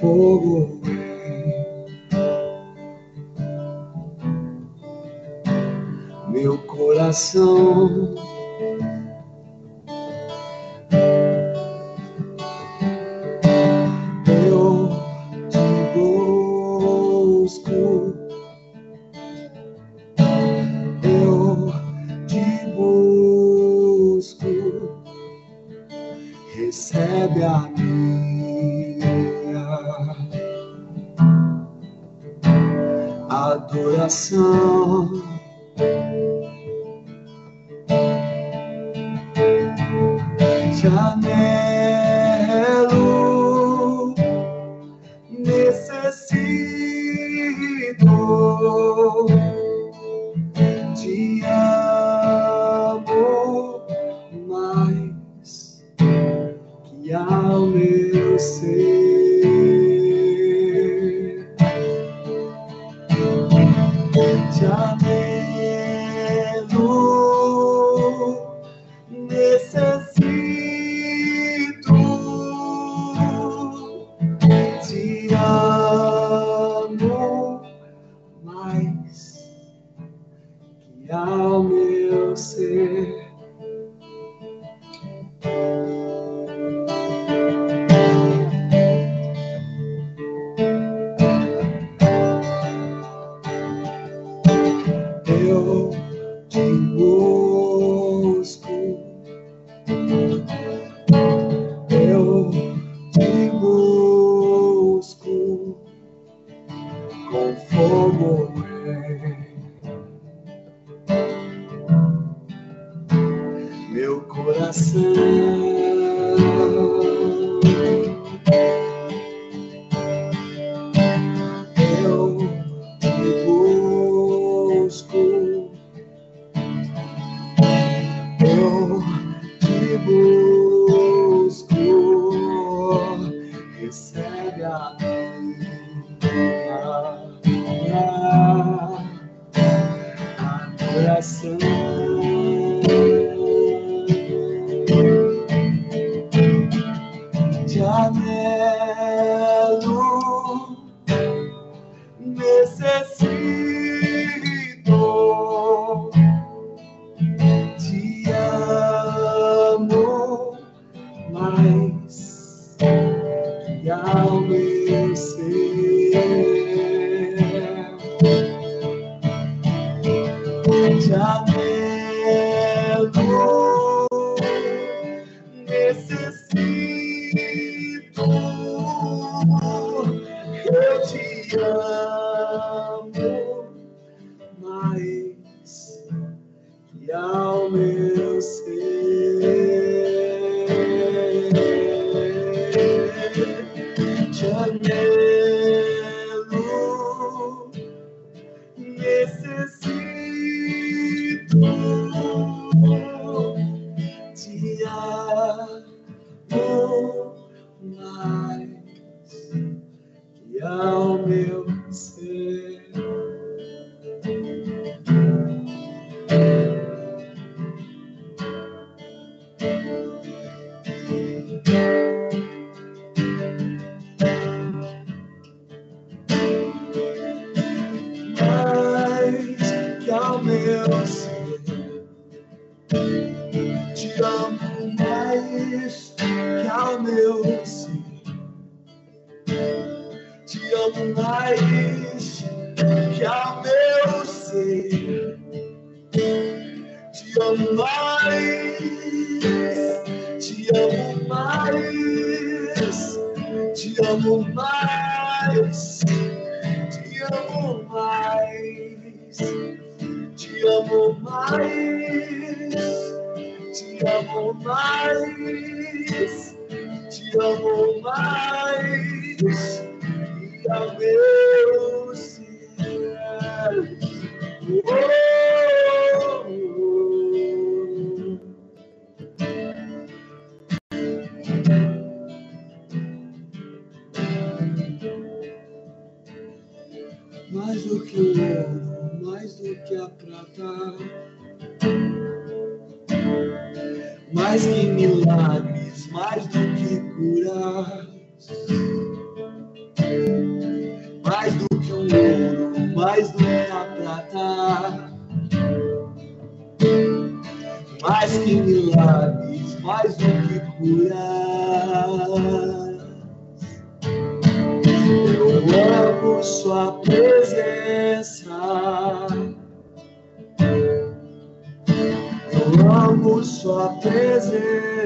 fogo. Meu coração eu te busco, eu te busco, recebe a coração.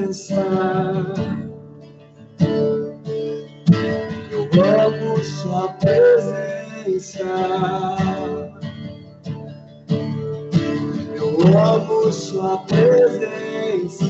Presença. Eu amo Sua presença. Eu amo Sua presença.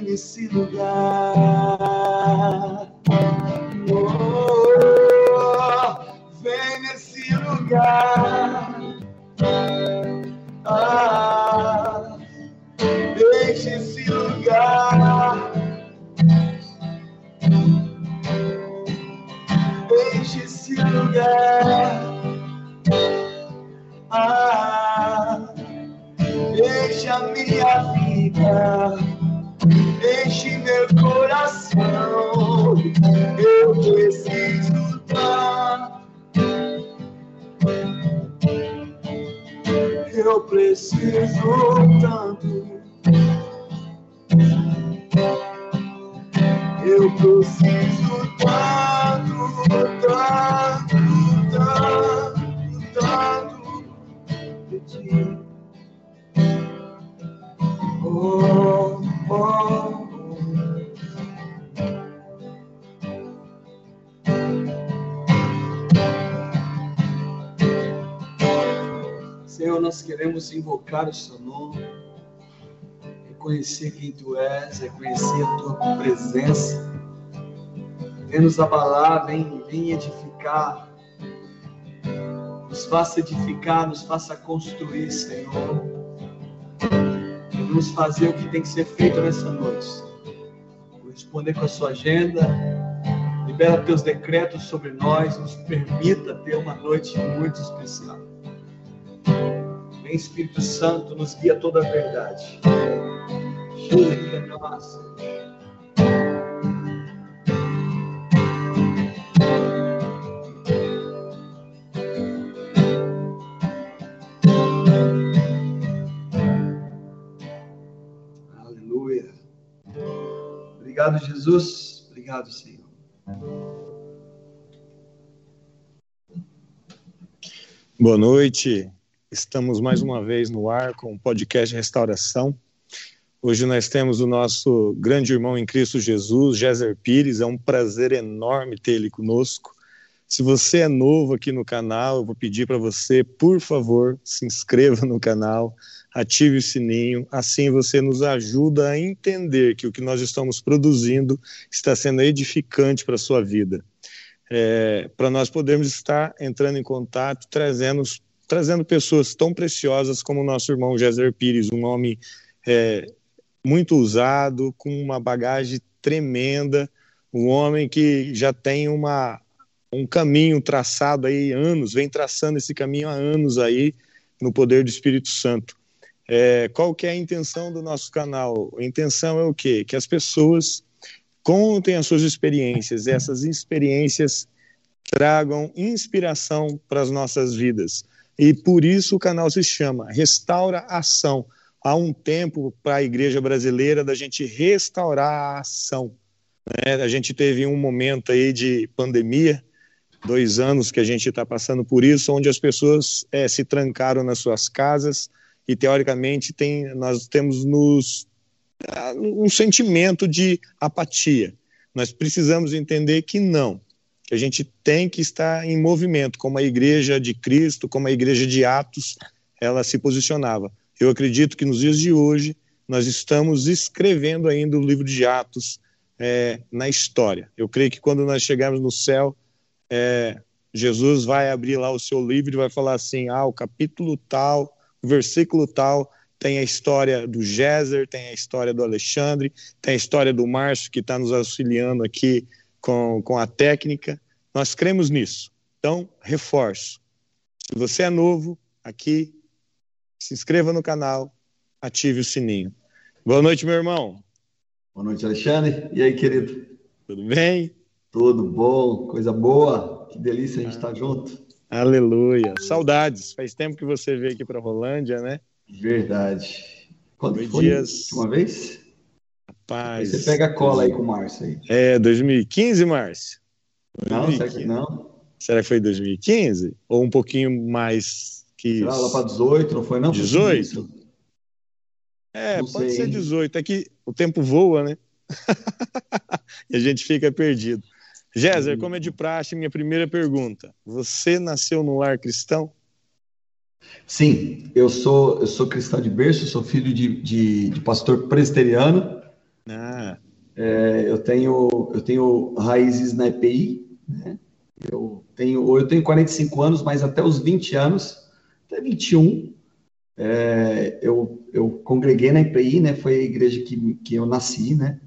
Nesse lugar. Invocar o seu nome, reconhecer quem tu és, reconhecer a tua presença. Vem nos abalar, vem, vem edificar. Nos faça edificar, nos faça construir, Senhor. Vamos fazer o que tem que ser feito nessa noite. Corresponder com a sua agenda. Libera teus decretos sobre nós. Nos permita ter uma noite muito especial. Espírito Santo, nos guia toda a verdade. Aleluia. Obrigado, Jesus. Obrigado, Senhor. Boa noite. Estamos mais uma vez no ar com o podcast Restauração. Hoje nós temos o nosso grande irmão em Cristo Jesus, Géser Pires. É um prazer enorme ter ele conosco. Se você é novo aqui no canal, eu vou pedir para você, por favor, se inscreva no canal, ative o sininho, assim você nos ajuda a entender que o que nós estamos produzindo está sendo edificante para a sua vida. É, para nós podermos estar entrando em contato, trazendo, trazendo pessoas tão preciosas como o nosso irmão Géser Pires, um homem é, muito usado, com uma bagagem tremenda, um homem que já tem uma, um caminho traçado aí anos, vem traçando esse caminho há anos aí no poder do Espírito Santo. É, qual que é a intenção do nosso canal? A intenção é o quê? Que as pessoas contem as suas experiências, essas experiências tragam inspiração para as nossas vidas. E por isso o canal se chama Restaura Ação há um tempo para a igreja brasileira da gente restaurar a ação. Né? A gente teve um momento aí de pandemia, dois anos que a gente está passando por isso, onde as pessoas é, se trancaram nas suas casas e teoricamente tem, nós temos nos um sentimento de apatia. Nós precisamos entender que não, que a gente tem que estar em movimento, como a igreja de Cristo, como a igreja de Atos, ela se posicionava. Eu acredito que nos dias de hoje nós estamos escrevendo ainda o livro de Atos é, na história. Eu creio que quando nós chegarmos no céu, é, Jesus vai abrir lá o seu livro e vai falar assim: ah, o capítulo tal, o versículo tal, tem a história do Géser, tem a história do Alexandre, tem a história do Márcio, que está nos auxiliando aqui com, com a técnica. Nós cremos nisso. Então, reforço. Se você é novo, aqui se inscreva no canal, ative o sininho. Boa noite, meu irmão. Boa noite, Alexandre. E aí, querido? Tudo bem? Tudo bom, coisa boa. Que delícia a gente estar tá junto. Aleluia. Saudades. Faz tempo que você veio aqui para Rolândia, né? Verdade. Quando foi dias... uma vez? Rapaz. Você pega a cola aí com o Márcio aí. É, 2015, Márcio? Não, será que não? Será que foi 2015? Ou um pouquinho mais que Será lá para 18, não foi não? 18? É, não pode sei, ser 18. É que o tempo voa, né? e a gente fica perdido. Géser, como é de praxe, minha primeira pergunta. Você nasceu no lar cristão? Sim, eu sou, eu sou cristão de berço, sou filho de, de, de pastor presbiteriano. Ah. É, eu, tenho, eu tenho raízes na EPI, né? Eu tenho, eu tenho 45 anos, mas até os 20 anos até 21, é, eu, eu congreguei na IPI, né? Foi a igreja que, que eu nasci, né?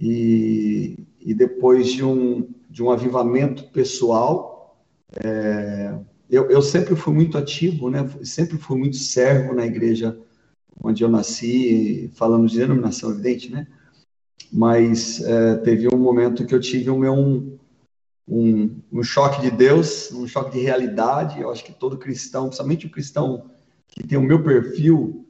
E, e depois de um, de um avivamento pessoal, é, eu, eu sempre fui muito ativo, né? Sempre fui muito servo na igreja onde eu nasci, falando de denominação, evidente, né? Mas é, teve um momento que eu tive meu um, um, um choque de Deus, um choque de realidade. Eu acho que todo cristão, principalmente o cristão que tem o meu perfil,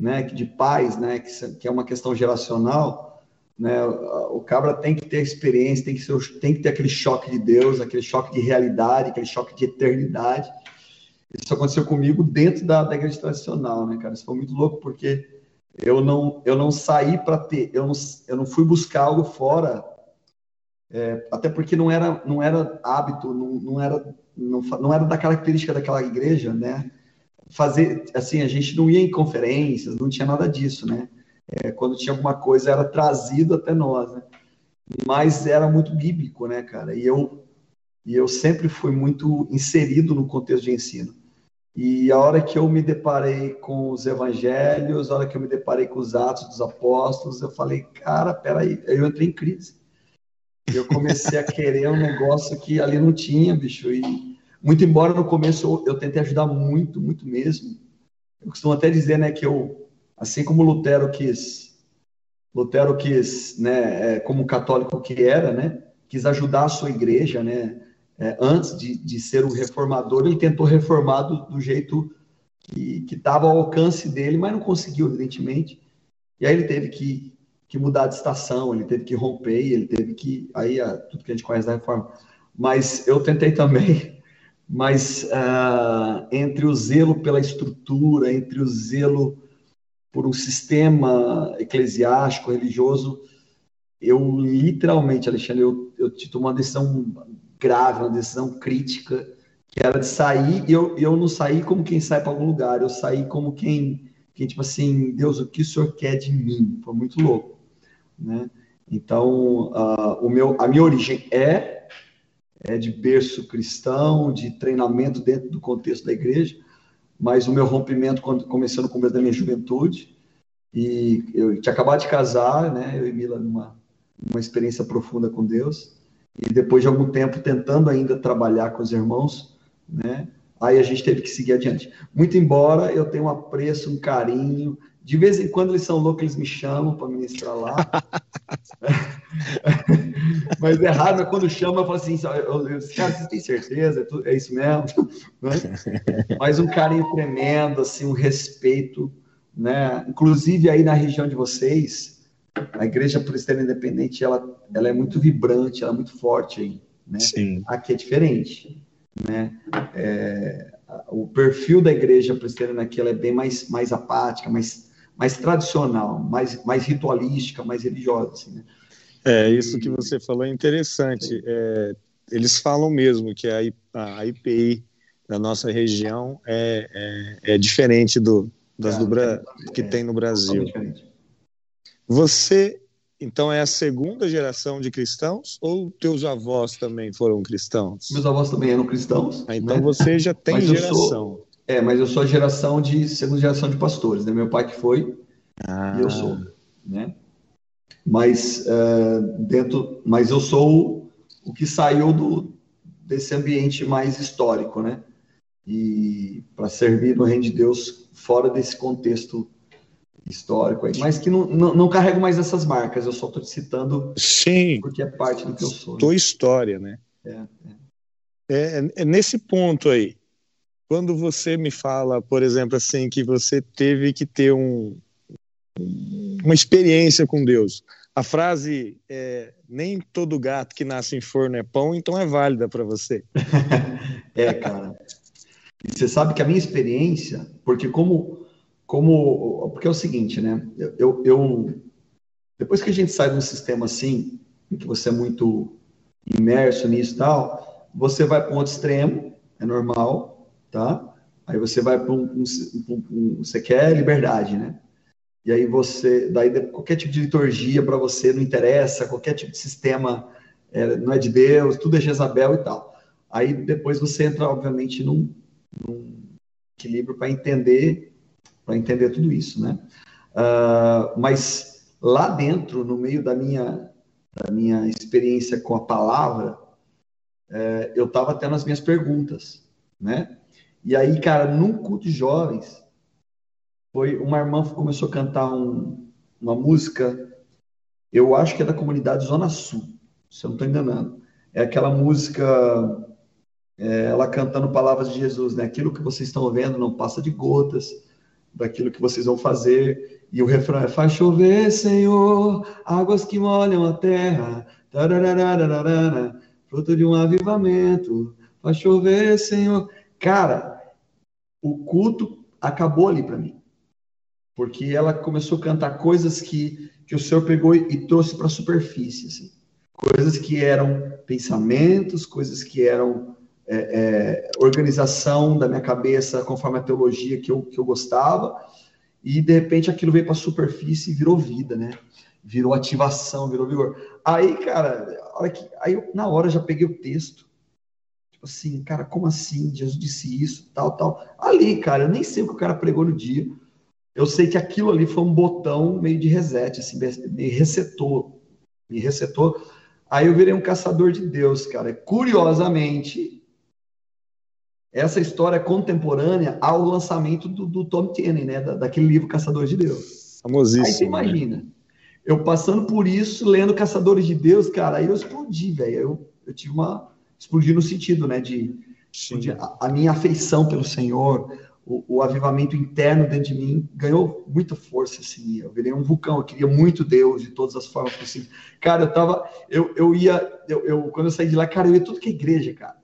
né, de paz, né, que, que é uma questão geracional, né, o cabra tem que ter experiência, tem que, ser, tem que ter aquele choque de Deus, aquele choque de realidade, aquele choque de eternidade. Isso aconteceu comigo dentro da, da igreja tradicional, né, cara? Isso foi muito louco porque eu não eu não saí para ter, eu não, eu não fui buscar algo fora é, até porque não era, não era hábito, não, não, era, não, não era da característica daquela igreja, né? Fazer, assim, a gente não ia em conferências, não tinha nada disso, né? É, quando tinha alguma coisa era trazido até nós, né? Mas era muito bíblico, né, cara? E eu, e eu sempre fui muito inserido no contexto de ensino. E a hora que eu me deparei com os evangelhos, a hora que eu me deparei com os atos dos apóstolos, eu falei, cara, peraí, eu entrei em crise eu comecei a querer um negócio que ali não tinha, bicho. E muito embora no começo eu, eu tentei ajudar muito, muito mesmo. Eu costumo até dizer, né, que eu, assim como Lutero quis, Lutero quis, né, é, como católico que era, né, quis ajudar a sua igreja, né, é, antes de, de ser o reformador, ele tentou reformar do, do jeito que estava ao alcance dele, mas não conseguiu, evidentemente. E aí ele teve que que mudar de estação, ele teve que romper, ele teve que. Aí, tudo que a gente conhece da reforma. Mas eu tentei também, mas uh, entre o zelo pela estrutura, entre o zelo por um sistema eclesiástico, religioso, eu literalmente, Alexandre, eu, eu tomei uma decisão grave, uma decisão crítica, que era de sair, e eu, eu não saí como quem sai para algum lugar, eu saí como quem, quem, tipo assim, Deus, o que o Senhor quer de mim? Foi muito louco, né? Então, uh, o meu, a minha origem é, é de berço cristão, de treinamento dentro do contexto da igreja, mas o meu rompimento quando, começou no começo da minha juventude, e eu tinha acabado de casar, né, eu e Mila, numa, numa experiência profunda com Deus, e depois de algum tempo tentando ainda trabalhar com os irmãos, né? Aí a gente teve que seguir adiante. Muito embora eu tenha um apreço, um carinho, de vez em quando eles são loucos, eles me chamam para ministrar lá. Mas é raro, quando chama, eu falo assim: cara, vocês têm certeza? É, é isso mesmo? Né? Mas um carinho tremendo, assim, um respeito, né? Inclusive aí na região de vocês, a Igreja Presbiteriana Independente, ela, ela é muito vibrante, ela é muito forte aí, né? Sim. Aqui é diferente né? É, o perfil da igreja presbiteriana aqui ela é bem mais, mais apática, mais, mais tradicional, mais, mais ritualística, mais religiosa. Assim, né? É, isso que você falou é interessante. É, eles falam mesmo que a, a IPI da nossa região é, é, é diferente do, das é, do, é, que tem no Brasil. Você então é a segunda geração de cristãos ou teus avós também foram cristãos? Meus avós também eram cristãos. Ah, então né? você já tem mas geração. Sou, é, mas eu sou a geração de segunda geração de pastores, né? Meu pai que foi ah. e eu sou, né? Mas uh, dentro, mas eu sou o que saiu do desse ambiente mais histórico, né? E para servir no reino de Deus fora desse contexto histórico aí, mas que não, não, não, carrego mais essas marcas, eu só estou te citando Sim, porque é parte do que eu sou. Tua né? história, né? É, é. É, é, nesse ponto aí, quando você me fala, por exemplo, assim, que você teve que ter um, uma experiência com Deus, a frase é, nem todo gato que nasce em forno é pão, então é válida para você. é, cara. E você sabe que a minha experiência, porque como como porque é o seguinte, né? Eu, eu depois que a gente sai de um sistema assim, em que você é muito imerso nisso e tal, você vai para um outro extremo, é normal, tá? Aí você vai para um, um, um, um, você quer liberdade, né? E aí você, daí qualquer tipo de liturgia para você não interessa, qualquer tipo de sistema é, não é de Deus, tudo é Jezabel e tal. Aí depois você entra, obviamente, num, num equilíbrio para entender para entender tudo isso, né? Uh, mas lá dentro, no meio da minha, da minha experiência com a palavra, é, eu estava tendo as minhas perguntas, né? E aí, cara, num culto de jovens, foi uma irmã começou a cantar um, uma música, eu acho que é da comunidade Zona Sul, se eu não estou enganando. É aquela música, é, ela cantando palavras de Jesus, né? Aquilo que vocês estão vendo não passa de gotas, daquilo que vocês vão fazer. E o refrão é: Faz chover, Senhor, águas que molham a terra, fruto de um avivamento. Faz chover, Senhor. Cara, o culto acabou ali para mim. Porque ela começou a cantar coisas que, que o Senhor pegou e, e trouxe para a superfície. Assim. Coisas que eram pensamentos, coisas que eram é, é, organização da minha cabeça conforme a teologia que eu, que eu gostava, e de repente aquilo veio para a superfície e virou vida, né? Virou ativação, virou vigor. Aí, cara, hora que, aí eu, na hora já peguei o texto. Tipo assim, cara, como assim? Jesus disse isso, tal, tal. Ali, cara, eu nem sei o que o cara pregou no dia. Eu sei que aquilo ali foi um botão meio de reset, assim, me resetou. Me resetou. Aí eu virei um caçador de Deus, cara. Curiosamente, essa história contemporânea ao lançamento do, do Tom Tenney, né? Da, daquele livro Caçadores de Deus. Famosíssimo. Aí você né? imagina. Né? Eu passando por isso, lendo Caçadores de Deus, cara, aí eu explodi, velho. Eu, eu tive uma. Explodi no sentido, né? De, de a, a, minha afeição pelo Senhor, o, o, avivamento interno dentro de mim ganhou muita força assim. Eu virei um vulcão, eu queria muito Deus de todas as formas possíveis. Cara, eu tava, eu, eu ia, eu, eu, quando eu saí de lá, cara, eu ia tudo que é igreja, cara.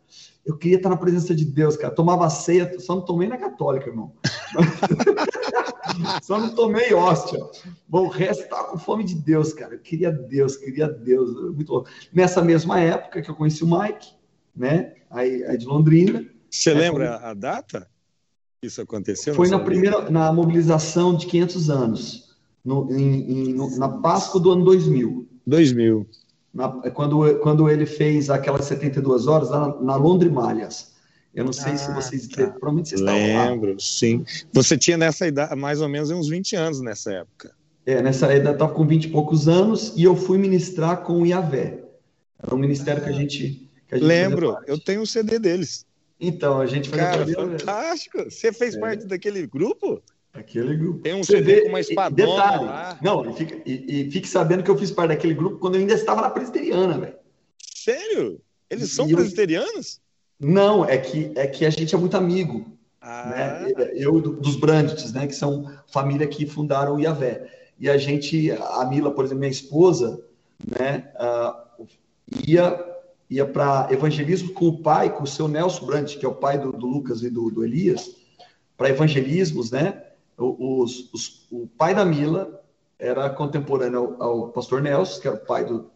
Eu queria estar na presença de Deus, cara. Tomava ceia, só não tomei na católica, irmão. só não tomei hóstia. Bom, o resto tava com fome de Deus, cara. Eu queria Deus, queria Deus. Muito louco. Nessa mesma época que eu conheci o Mike, né? Aí, aí de Londrina. Você é, lembra a data? Isso aconteceu? Foi na primeira, na mobilização de 500 anos, no, em, em, no, na Páscoa do ano 2000. 2000. Na, quando, quando ele fez aquelas 72 horas na, na Londrimalhas. Eu não sei ah, se vocês. Tá. Provavelmente vocês Lembro, lá. sim. Você tinha nessa idade, mais ou menos uns 20 anos nessa época. É, nessa época eu estava com 20 e poucos anos e eu fui ministrar com o Iavé. Era um ministério que a gente. Que a gente Lembro, eu tenho um CD deles. Então, a gente fazia Cara, fantástico. Você fez é. parte daquele grupo? Aquele grupo. Tem um CD com uma espadona detalhe, lá. Não, e fique, e, e fique, sabendo que eu fiz parte daquele grupo quando eu ainda estava na presbiteriana, velho. Sério? Eles são e presbiterianos? Eu... Não, é que, é que a gente é muito amigo. Ah. Né? Eu, dos Brandt, né? Que são família que fundaram o Iavé. E a gente, a Mila, por exemplo, minha esposa, né? Uh, ia ia para evangelismo com o pai, com o seu Nelson Brandt, que é o pai do, do Lucas e do, do Elias, para evangelismos, né? Os, os, o pai da Mila era contemporâneo ao, ao, pastor Nelson, que era o pai do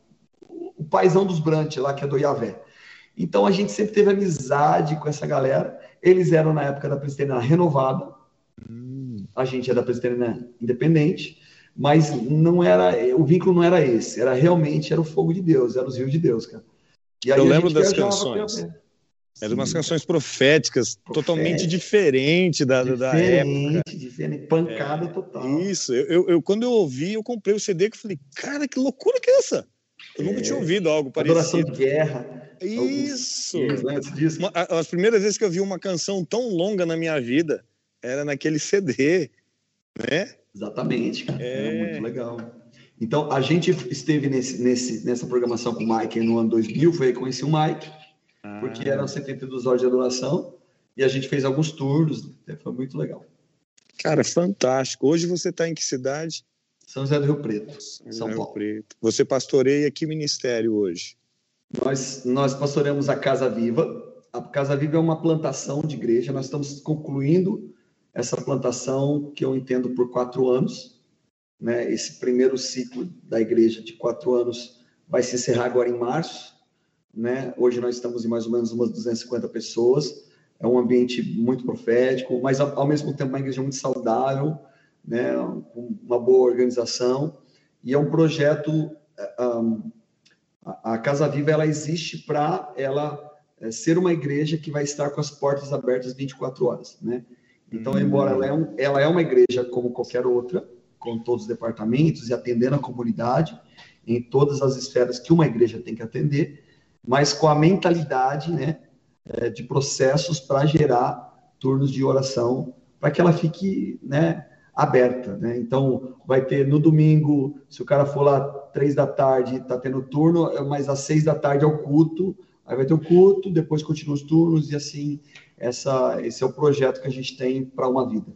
o paizão dos Brandt lá, que é do Iavé. Então a gente sempre teve amizade com essa galera. Eles eram na época da presbiteriana renovada. A gente é da presbiteriana independente, mas não era o vínculo não era esse, era realmente era o fogo de Deus, era os rios de Deus, cara. eu lembro das canções. Eram umas canções proféticas, Profética. totalmente diferente da, diferente, da época. Diferente, pancada é, total. Isso, eu, eu, eu, quando eu ouvi, eu comprei o CD que falei, cara, que loucura que é essa? Eu é, nunca tinha ouvido algo parecido. Adoração de guerra. Isso! Antes disso. Uma, as primeiras vezes que eu vi uma canção tão longa na minha vida era naquele CD, né? Exatamente, cara. É... muito legal. Então, a gente esteve nesse, nesse, nessa programação com o Mike no ano 2000, foi aí que conheci o Mike porque eram 72 horas de adoração e a gente fez alguns turnos, né? foi muito legal. Cara, fantástico. Hoje você está em que cidade? São José do Rio Preto, São Paulo. Preto. Você pastoreia que ministério hoje? Nós, nós pastoreamos a Casa Viva. A Casa Viva é uma plantação de igreja. Nós estamos concluindo essa plantação que eu entendo por quatro anos. Né? Esse primeiro ciclo da igreja de quatro anos vai se encerrar agora em março né? Hoje nós estamos em mais ou menos umas 250 pessoas. É um ambiente muito profético, mas ao mesmo tempo uma igreja muito saudável, né? Uma boa organização e é um projeto. Um, a Casa Viva ela existe para ela é, ser uma igreja que vai estar com as portas abertas 24 horas, né? Então, hum. embora ela é, um, ela é uma igreja como qualquer outra, com todos os departamentos e atendendo a comunidade em todas as esferas que uma igreja tem que atender, mas com a mentalidade né, é, de processos para gerar turnos de oração, para que ela fique né, aberta. Né? Então, vai ter no domingo, se o cara for lá três da tarde, está tendo turno, mas às seis da tarde é o culto, aí vai ter o culto, depois continua os turnos, e assim, essa, esse é o projeto que a gente tem para uma vida.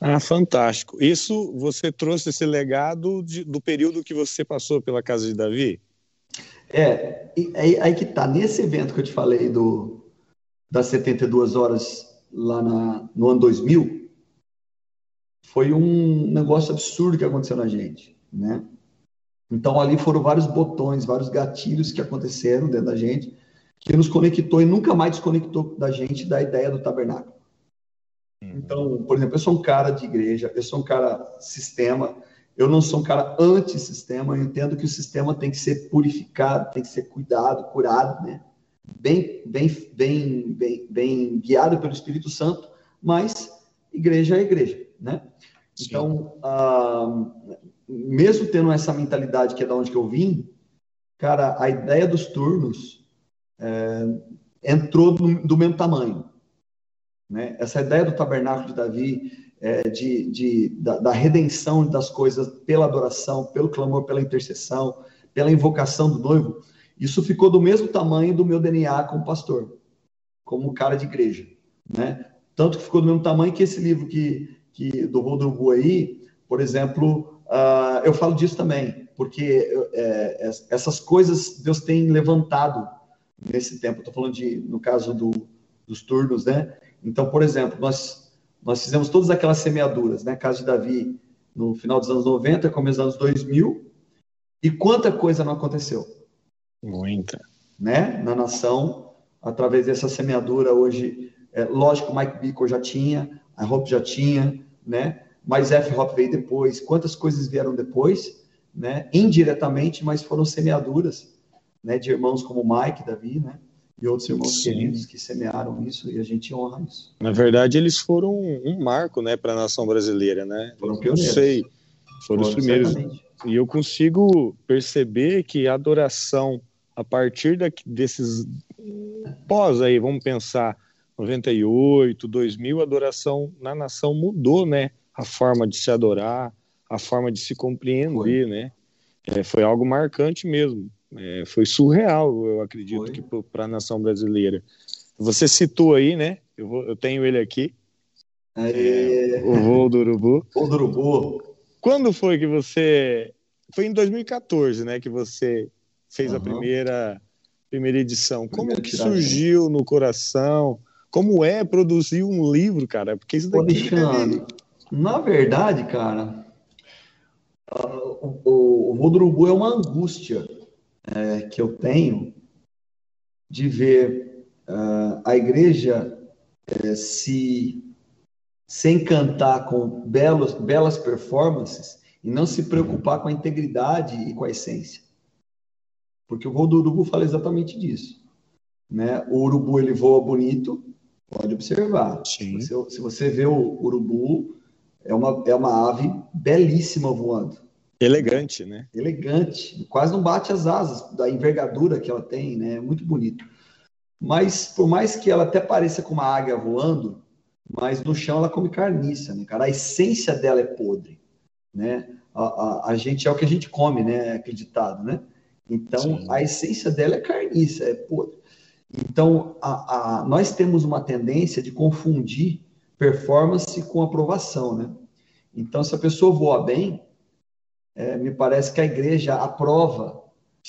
Ah, fantástico. Isso você trouxe esse legado de, do período que você passou pela casa de Davi? É, aí, aí que tá. Nesse evento que eu te falei do, das 72 horas lá na, no ano 2000, foi um negócio absurdo que aconteceu na gente, né? Então ali foram vários botões, vários gatilhos que aconteceram dentro da gente, que nos conectou e nunca mais desconectou da gente da ideia do tabernáculo. Uhum. Então, por exemplo, eu sou um cara de igreja, eu sou um cara sistema, eu não sou um cara anti-sistema, eu entendo que o sistema tem que ser purificado, tem que ser cuidado, curado, né? Bem, bem, bem, bem, bem guiado pelo Espírito Santo, mas igreja é igreja, né? Sim. Então, ah, mesmo tendo essa mentalidade que é da onde que eu vim, cara, a ideia dos turnos é, entrou do, do mesmo tamanho, né? Essa ideia do tabernáculo de Davi, é, de, de da, da, redenção das coisas pela adoração, pelo clamor, pela intercessão, pela invocação do noivo, isso ficou do mesmo tamanho do meu DNA como pastor, como cara de igreja, né? Tanto que ficou do mesmo tamanho que esse livro que, que do Rodrugo aí, por exemplo, uh, eu falo disso também, porque é, essas coisas Deus tem levantado nesse tempo. Estou falando de, no caso do, dos turnos, né? Então, por exemplo, nós, nós fizemos todas aquelas semeaduras, né? Caso de Davi, no final dos anos 90, começo dos anos 2000, e quanta coisa não aconteceu? Muita. Né? Na nação, através dessa semeadura, hoje, é, lógico, o Mike Bickle já tinha, a Hope já tinha, né? Mas F. Hop veio depois. Quantas coisas vieram depois, né? Indiretamente, mas foram semeaduras, né? De irmãos como Mike, Davi, né? E outros irmãos Sim. queridos que semearam isso e a gente honra isso. Na verdade, eles foram um marco, né, para a nação brasileira, né? Foram pioneiros. Não sei, foram, foram os primeiros. Certamente. E eu consigo perceber que a adoração a partir da, desses pós aí, vamos pensar 98, 2000, a adoração na nação mudou, né? A forma de se adorar, a forma de se compreender, foi. né? É, foi algo marcante mesmo. É, foi surreal, eu acredito, que para a nação brasileira. Você citou aí, né? Eu, vou, eu tenho ele aqui. É, o voo do urubu. Voo do urubu. Quando foi que você. Foi em 2014, né? Que você fez uhum. a primeira, primeira edição. Como que surgiu no coração? Como é produzir um livro, cara? Porque isso daqui. Pô, na verdade, cara, o, o, o voo do urubu é uma angústia é, que eu tenho de ver uh, a igreja é, se, se encantar com belos, belas performances e não se preocupar com a integridade e com a essência. Porque o voo do urubu fala exatamente disso. Né? O urubu ele voa bonito, pode observar. Se, se você vê o urubu, é uma, é uma ave belíssima voando. Elegante, né? Elegante, quase não bate as asas da envergadura que ela tem, né? É muito bonito. Mas por mais que ela até pareça com uma águia voando, mas no chão ela come carniça, né, cara? A essência dela é podre, né? A, a, a gente é o que a gente come, né? Acreditado, né? Então Sim. a essência dela é carniça, é podre. Então a, a, nós temos uma tendência de confundir performance com aprovação, né? Então se a pessoa voa bem, é, me parece que a igreja aprova.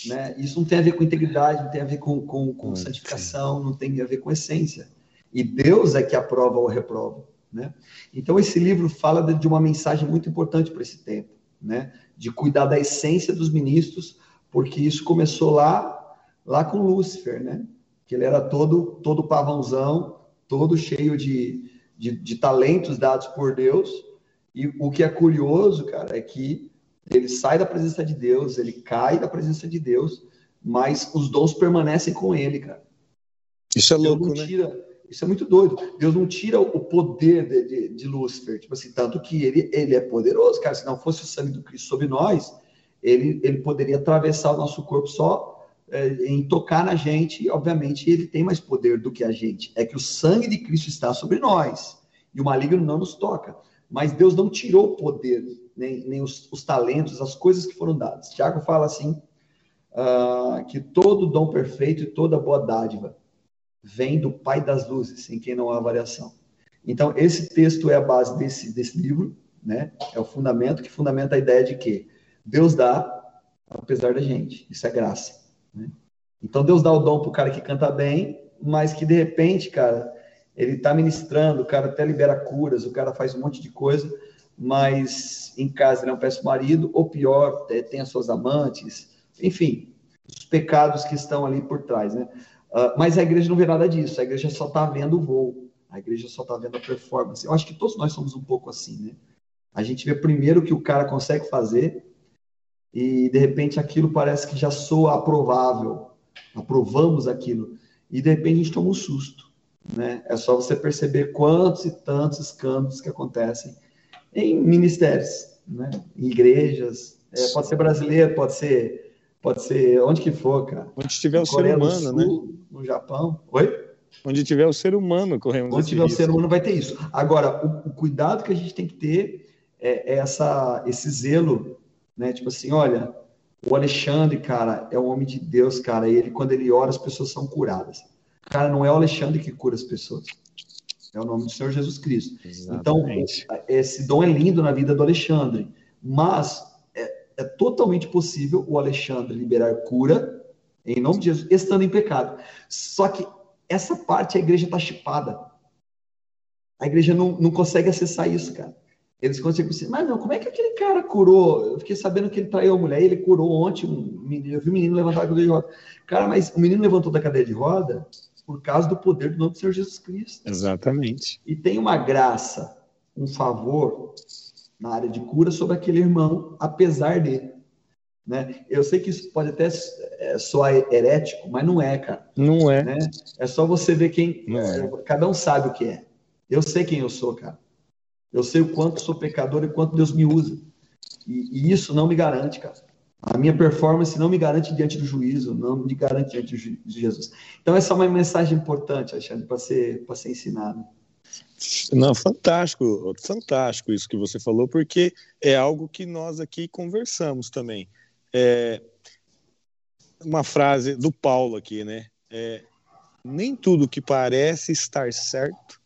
Né? Isso não tem a ver com integridade, não tem a ver com, com, com santificação, não tem a ver com essência. E Deus é que aprova ou reprova. Né? Então, esse livro fala de, uma mensagem muito importante para esse tempo, né? de cuidar da essência dos ministros, porque isso começou lá, lá com Lúcifer, né? que ele era todo, todo pavãozão, todo cheio de, de, de talentos dados por Deus. E o que é curioso, cara, é que ele sai da presença de Deus, ele cai da presença de Deus, mas os dons permanecem com ele, cara. Isso é louco, né? Tira, isso é muito doido. Deus não tira o poder de, de, de, Lúcifer, tipo assim, tanto que ele, ele é poderoso, cara. Se não fosse o sangue do Cristo sobre nós, ele, ele poderia atravessar o nosso corpo só é, em tocar na gente, e obviamente ele tem mais poder do que a gente. É que o sangue de Cristo está sobre nós, e o maligno não nos toca. Mas Deus não tirou o poder nem, nem os, os, talentos, as coisas que foram dadas. Tiago fala assim, uh, que todo dom perfeito e toda boa dádiva vem do Pai das luzes, em quem não há variação. Então, esse texto é a base desse, desse livro, né? É o fundamento que fundamenta a ideia de que Deus dá apesar da gente. Isso é graça. Né? Então, Deus dá o dom para o cara que canta bem, mas que de repente, cara, ele está ministrando, o cara até libera curas, o cara faz um monte de coisa, mas em casa ele é um péssimo marido, ou pior, é, tem as suas amantes, enfim, os pecados que estão ali por trás, né? Uh, mas a igreja não vê nada disso, a igreja só está vendo o voo, a igreja só está vendo a performance. Eu acho que todos nós somos um pouco assim, né? A gente vê primeiro o que o cara consegue fazer e de repente aquilo parece que já soa aprovável, aprovamos aquilo e de repente a gente toma um susto, né? É só você perceber quantos e tantos escândalos que acontecem em ministérios, né? em igrejas. É, pode ser brasileiro, pode ser, pode ser onde que for, cara. Onde tiver o ser humano, Sul, né? No Japão. Oi? Onde tiver o ser humano correndo. Onde tiver risco. o ser humano vai ter isso. Agora, o, o, cuidado que a gente tem que ter é, é essa, esse zelo, né? Tipo assim, olha, o Alexandre, cara, é um homem de Deus, cara. E ele, quando ele ora, as pessoas são curadas. Cara, não é o Alexandre que cura as pessoas. É o nome do Senhor Jesus Cristo. Exatamente. Então, esse dom é lindo na vida do Alexandre, mas é, é totalmente possível o Alexandre liberar cura em nome de Jesus, estando em pecado. Só que essa parte a igreja está chipada. A igreja não, não consegue acessar isso, cara. Eles conseguem pensar, mas não, como é que aquele cara curou? Eu fiquei sabendo que ele traiu a mulher ele curou ontem um menino. Eu vi um menino levantar da cadeira de roda. Cara, mas o menino levantou da cadeira de roda por causa do poder do nome do Senhor Jesus Cristo. Exatamente. E tem uma graça, um favor na área de cura sobre aquele irmão, apesar dele. Né? Eu sei que isso pode até é, soar herético, mas não é, cara. Não é. Né? É só você ver quem. É. Cada um sabe o que é. Eu sei quem eu sou, cara. Eu sei o quanto sou pecador e quanto Deus me usa. E, e, isso não me garante, cara. A minha performance não me garante diante do juízo, não me garante diante de Jesus. Então, essa é uma mensagem importante, Alexandre, para ser, ser ensinada. Não, fantástico, fantástico isso que você falou, porque é algo que nós aqui conversamos também. É, uma frase do Paulo aqui, né? É, nem tudo que parece estar certo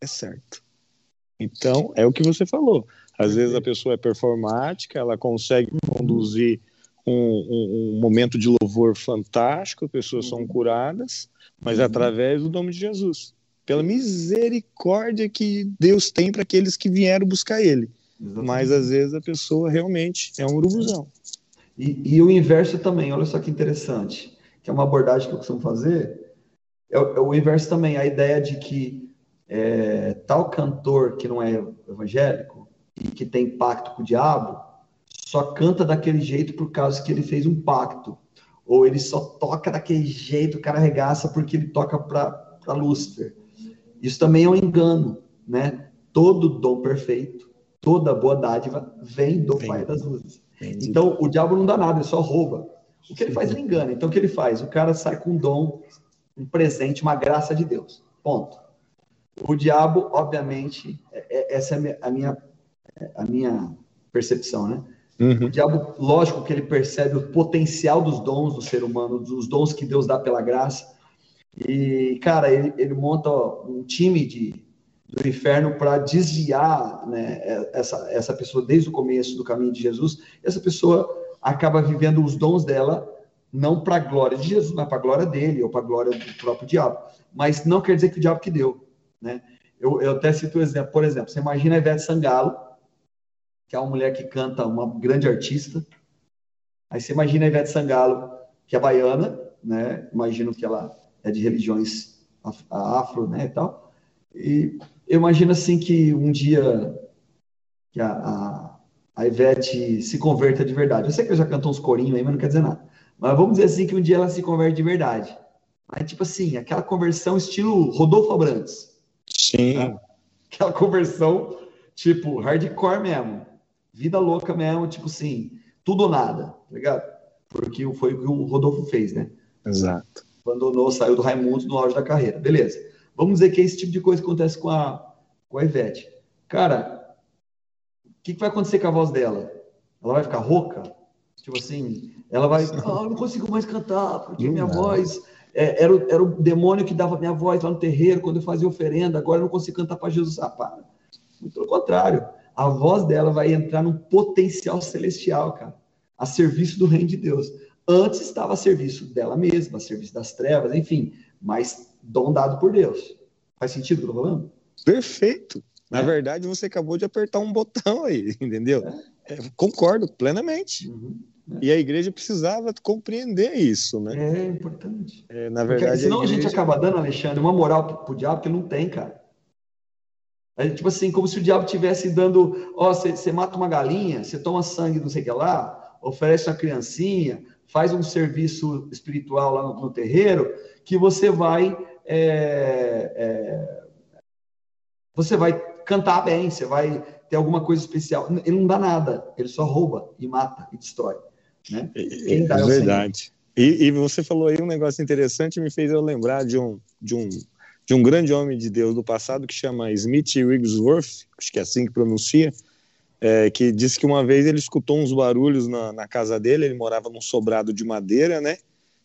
é certo. Então, é o que você falou. Às vezes a pessoa é performática, ela consegue conduzir um, um, um momento de louvor fantástico, pessoas são uhum. curadas, mas uhum. através do nome de Jesus. Pela misericórdia que Deus tem para aqueles que vieram buscar Ele. Exatamente. Mas às vezes a pessoa realmente é um urubuzão. E, e, o inverso também, olha só que interessante, que é uma abordagem que eu costumo fazer, é, é o inverso também, a ideia de que é, tal cantor que não é evangélico e que tem pacto com o diabo, só canta daquele jeito por causa que ele fez um pacto. Ou ele só toca daquele jeito, o cara arregaça porque ele toca para Lúcifer. Isso também é um engano, né? Todo dom perfeito, toda boa dádiva vem do. Pai das luzes. Entendi. Então, o diabo não dá nada, ele só rouba. O que ele faz, ele engana. Então, o que ele faz? O cara sai com um dom, um presente, uma graça de Deus. Ponto. O diabo, obviamente, é, é, essa é a minha, a minha percepção, né? Uhum. O diabo, lógico que ele percebe o potencial dos dons do ser humano, dos dons que Deus dá pela graça. E, cara, ele, ele monta um time de, do inferno para desviar né, essa, essa pessoa desde o começo do caminho de Jesus. Essa pessoa acaba vivendo os dons dela, não para a glória de Jesus, mas para a glória dele ou para a glória do próprio diabo. Mas não quer dizer que o diabo que deu. Né? Eu, eu até cito um exemplo. Por exemplo, você imagina a Ivete Sangalo, que é uma mulher que canta, uma grande artista. Aí você imagina a Ivete Sangalo, que é baiana, né? Imagino que ela é de religiões afro, né, e tal. E eu imagino assim que um dia que a, a, a Ivete se converta de verdade. Eu sei que eu já cantou uns corinhos aí, mas não quer dizer nada. Mas vamos dizer assim que um dia ela se converte de verdade. Aí, tipo assim, aquela conversão estilo Rodolfo Abrantes. Sim. Tá? Aquela conversão, tipo, hardcore mesmo. Vida louca mesmo, tipo assim, tudo ou nada, tá ligado? Porque foi o que o Rodolfo fez, né? Exato. Abandonou, saiu do Raimundo no auge da carreira. Beleza. Vamos dizer que é esse tipo de coisa que acontece com a, com a Ivete. Cara, o que, que vai acontecer com a voz dela? Ela vai ficar rouca? Tipo assim, ela vai. Ah, eu não consigo mais cantar, porque minha voz. É, era, o, era o demônio que dava minha voz lá no terreiro, quando eu fazia oferenda, agora eu não consigo cantar para Jesus. Ah, para. Muito pelo contrário. A voz dela vai entrar num potencial celestial, cara, a serviço do reino de Deus. Antes estava a serviço dela mesma, a serviço das trevas, enfim, mas dom dado por Deus. Faz sentido o que eu tô falando? Perfeito. Na é. verdade, você acabou de apertar um botão aí, entendeu? É. É, concordo plenamente. Uhum. É. E a igreja precisava compreender isso, né? É importante. É, na verdade, Porque, senão a, igreja... a, gente acaba dando, Alexandre, uma moral pro, pro diabo que não tem, cara. É, tipo assim, como se o diabo tivesse dando, ó, você mata uma galinha, você toma sangue, não sei o que lá, oferece uma criancinha, faz um serviço espiritual lá no, no terreiro, que você vai é, é, você vai cantar bem, você vai ter alguma coisa especial. Ele não dá nada, ele só rouba e mata e destrói. Né? É, é verdade. E, e, você falou aí um negócio interessante, me fez eu lembrar de um, de um, de um grande homem de Deus do passado que chama Smith Wigglesworth, acho que é assim que pronuncia, é, que disse que uma vez ele escutou uns barulhos na, na casa dele, ele morava num sobrado de madeira, né?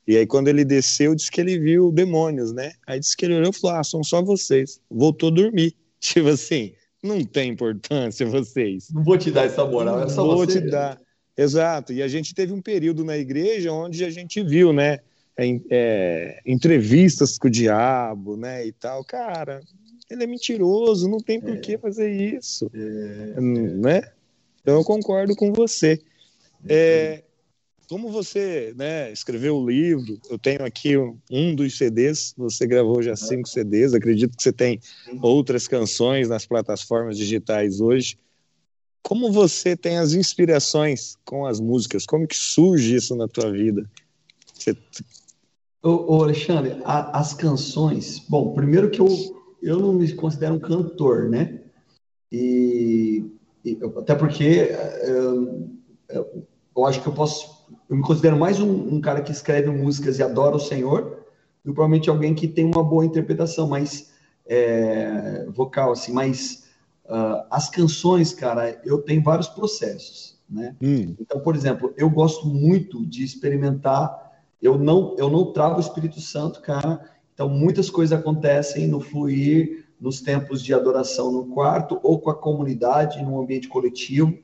E aí, quando ele desceu, disse que ele viu demônios, né? Aí disse que ele olhou e falou: Ah, são só vocês. Voltou a dormir. Tipo assim, não tem importância vocês. Não vou te dar essa moral, é só vou você. te dar. Exato. E a gente teve um período na igreja onde a gente viu, né? É, é, entrevistas com o diabo, né? E tal. Cara, ele é mentiroso, não tem por que fazer isso. É, Né? Então eu concordo com você. É, como você né, escreveu o livro, eu tenho aqui um, um dos CDs, você gravou já cinco CDs, acredito que você tem outras canções nas plataformas digitais hoje. Como você tem as inspirações com as músicas? Como que surge isso na tua vida? Você... Ô, ô Alexandre, a, as canções. Bom, primeiro que eu, eu não me considero um cantor, né? E, e até porque eu, eu, eu, acho que eu posso. Eu me considero mais um, um, cara que escreve músicas e adora o Senhor, do que provavelmente alguém que tem uma boa interpretação, mais é, vocal, assim, mas uh, as canções, cara, eu tenho vários processos, né? Hum. Então, por exemplo, eu gosto muito de experimentar eu não eu não travo o Espírito Santo, cara. Então muitas coisas acontecem no fluir, nos tempos de adoração no quarto ou com a comunidade, no ambiente coletivo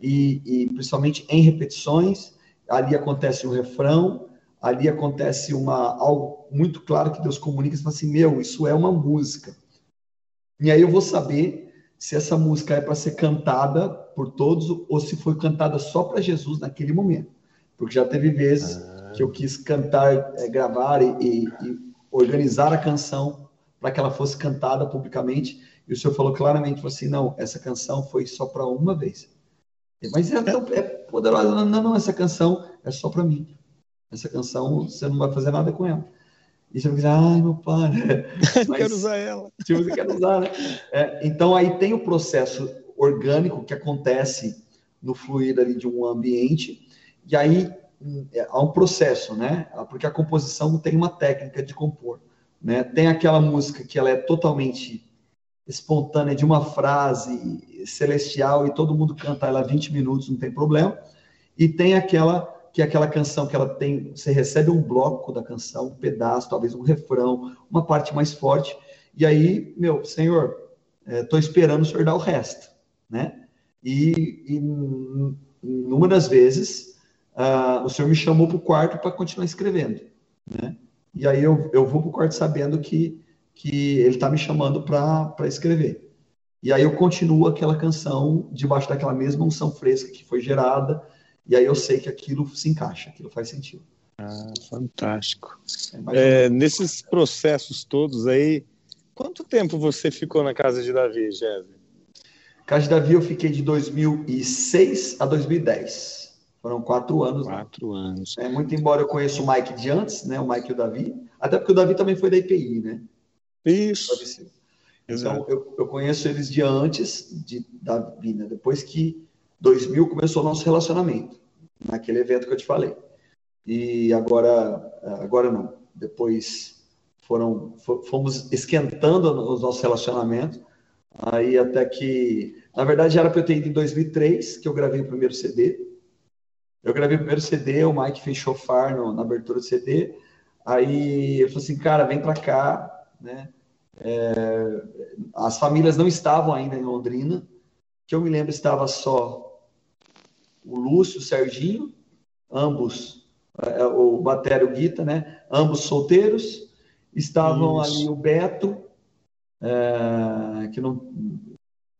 e, e principalmente em repetições. Ali acontece um refrão, ali acontece uma algo muito claro que Deus comunica. Você fala assim, meu, isso é uma música. E aí eu vou saber se essa música é para ser cantada por todos ou se foi cantada só para Jesus naquele momento, porque já teve vezes ah que eu quis cantar, é, gravar e, e, e, organizar a canção para que ela fosse cantada publicamente. E o senhor falou claramente, falou assim, não, essa canção foi só para uma vez. Mas é, tão, é poderosa. Não, não, essa canção é só para mim. Essa canção, você não vai fazer nada com ela. E você vai dizer, ai, meu pai. Mas, quero usar ela. Tipo, você quer usar, né? É, então, aí tem o processo orgânico que acontece no fluir ali de um ambiente. E aí é, há um processo, né? Porque a composição tem uma técnica de compor, né? Tem aquela música que ela é totalmente espontânea de uma frase celestial e todo mundo canta ela 20 minutos, não tem problema. E tem aquela que é aquela canção que ela tem, você recebe um bloco da canção, um pedaço, talvez um refrão, uma parte mais forte, e aí, meu, Senhor, estou é, esperando o Senhor dar o resto, né? E, e numa das vezes uh, o senhor me chamou para o quarto para continuar escrevendo, né? E aí eu, eu vou para o quarto sabendo que, que ele está me chamando para escrever. E aí eu continuo aquela canção debaixo daquela mesma unção fresca que foi gerada, e aí eu sei que aquilo se encaixa, aquilo faz sentido. Ah, fantástico. É, é, nesses processos todos aí, quanto tempo você ficou na casa de Davi, Jéssica? Casa de Davi eu fiquei de 2006 a 2010. Foram quatro anos. Né? Quatro né? anos. É, muito embora eu conheça o Mike de antes, né? O Mike e o Davi. Até porque o Davi também foi da IPI, né? Isso. Então, eu, eu, conheço eles de antes de Davi, né? Depois que 2000 começou o nosso relacionamento. Naquele evento que eu te falei. E agora, agora não. Depois foram, fomos esquentando os nossos relacionamentos. Aí até que, na verdade, era para eu ter ido em 2003, que eu gravei o primeiro CD. Eu gravei o primeiro CD, o Mike fez chofar no, na abertura do CD. Aí eu falei assim, cara, vem para cá, né? É, as famílias não estavam ainda em Londrina, que eu me lembro estava só o Lúcio, o Serginho, ambos, é, o Batério o Guita, né? Ambos solteiros. Estavam Isso. ali o Beto, é, que não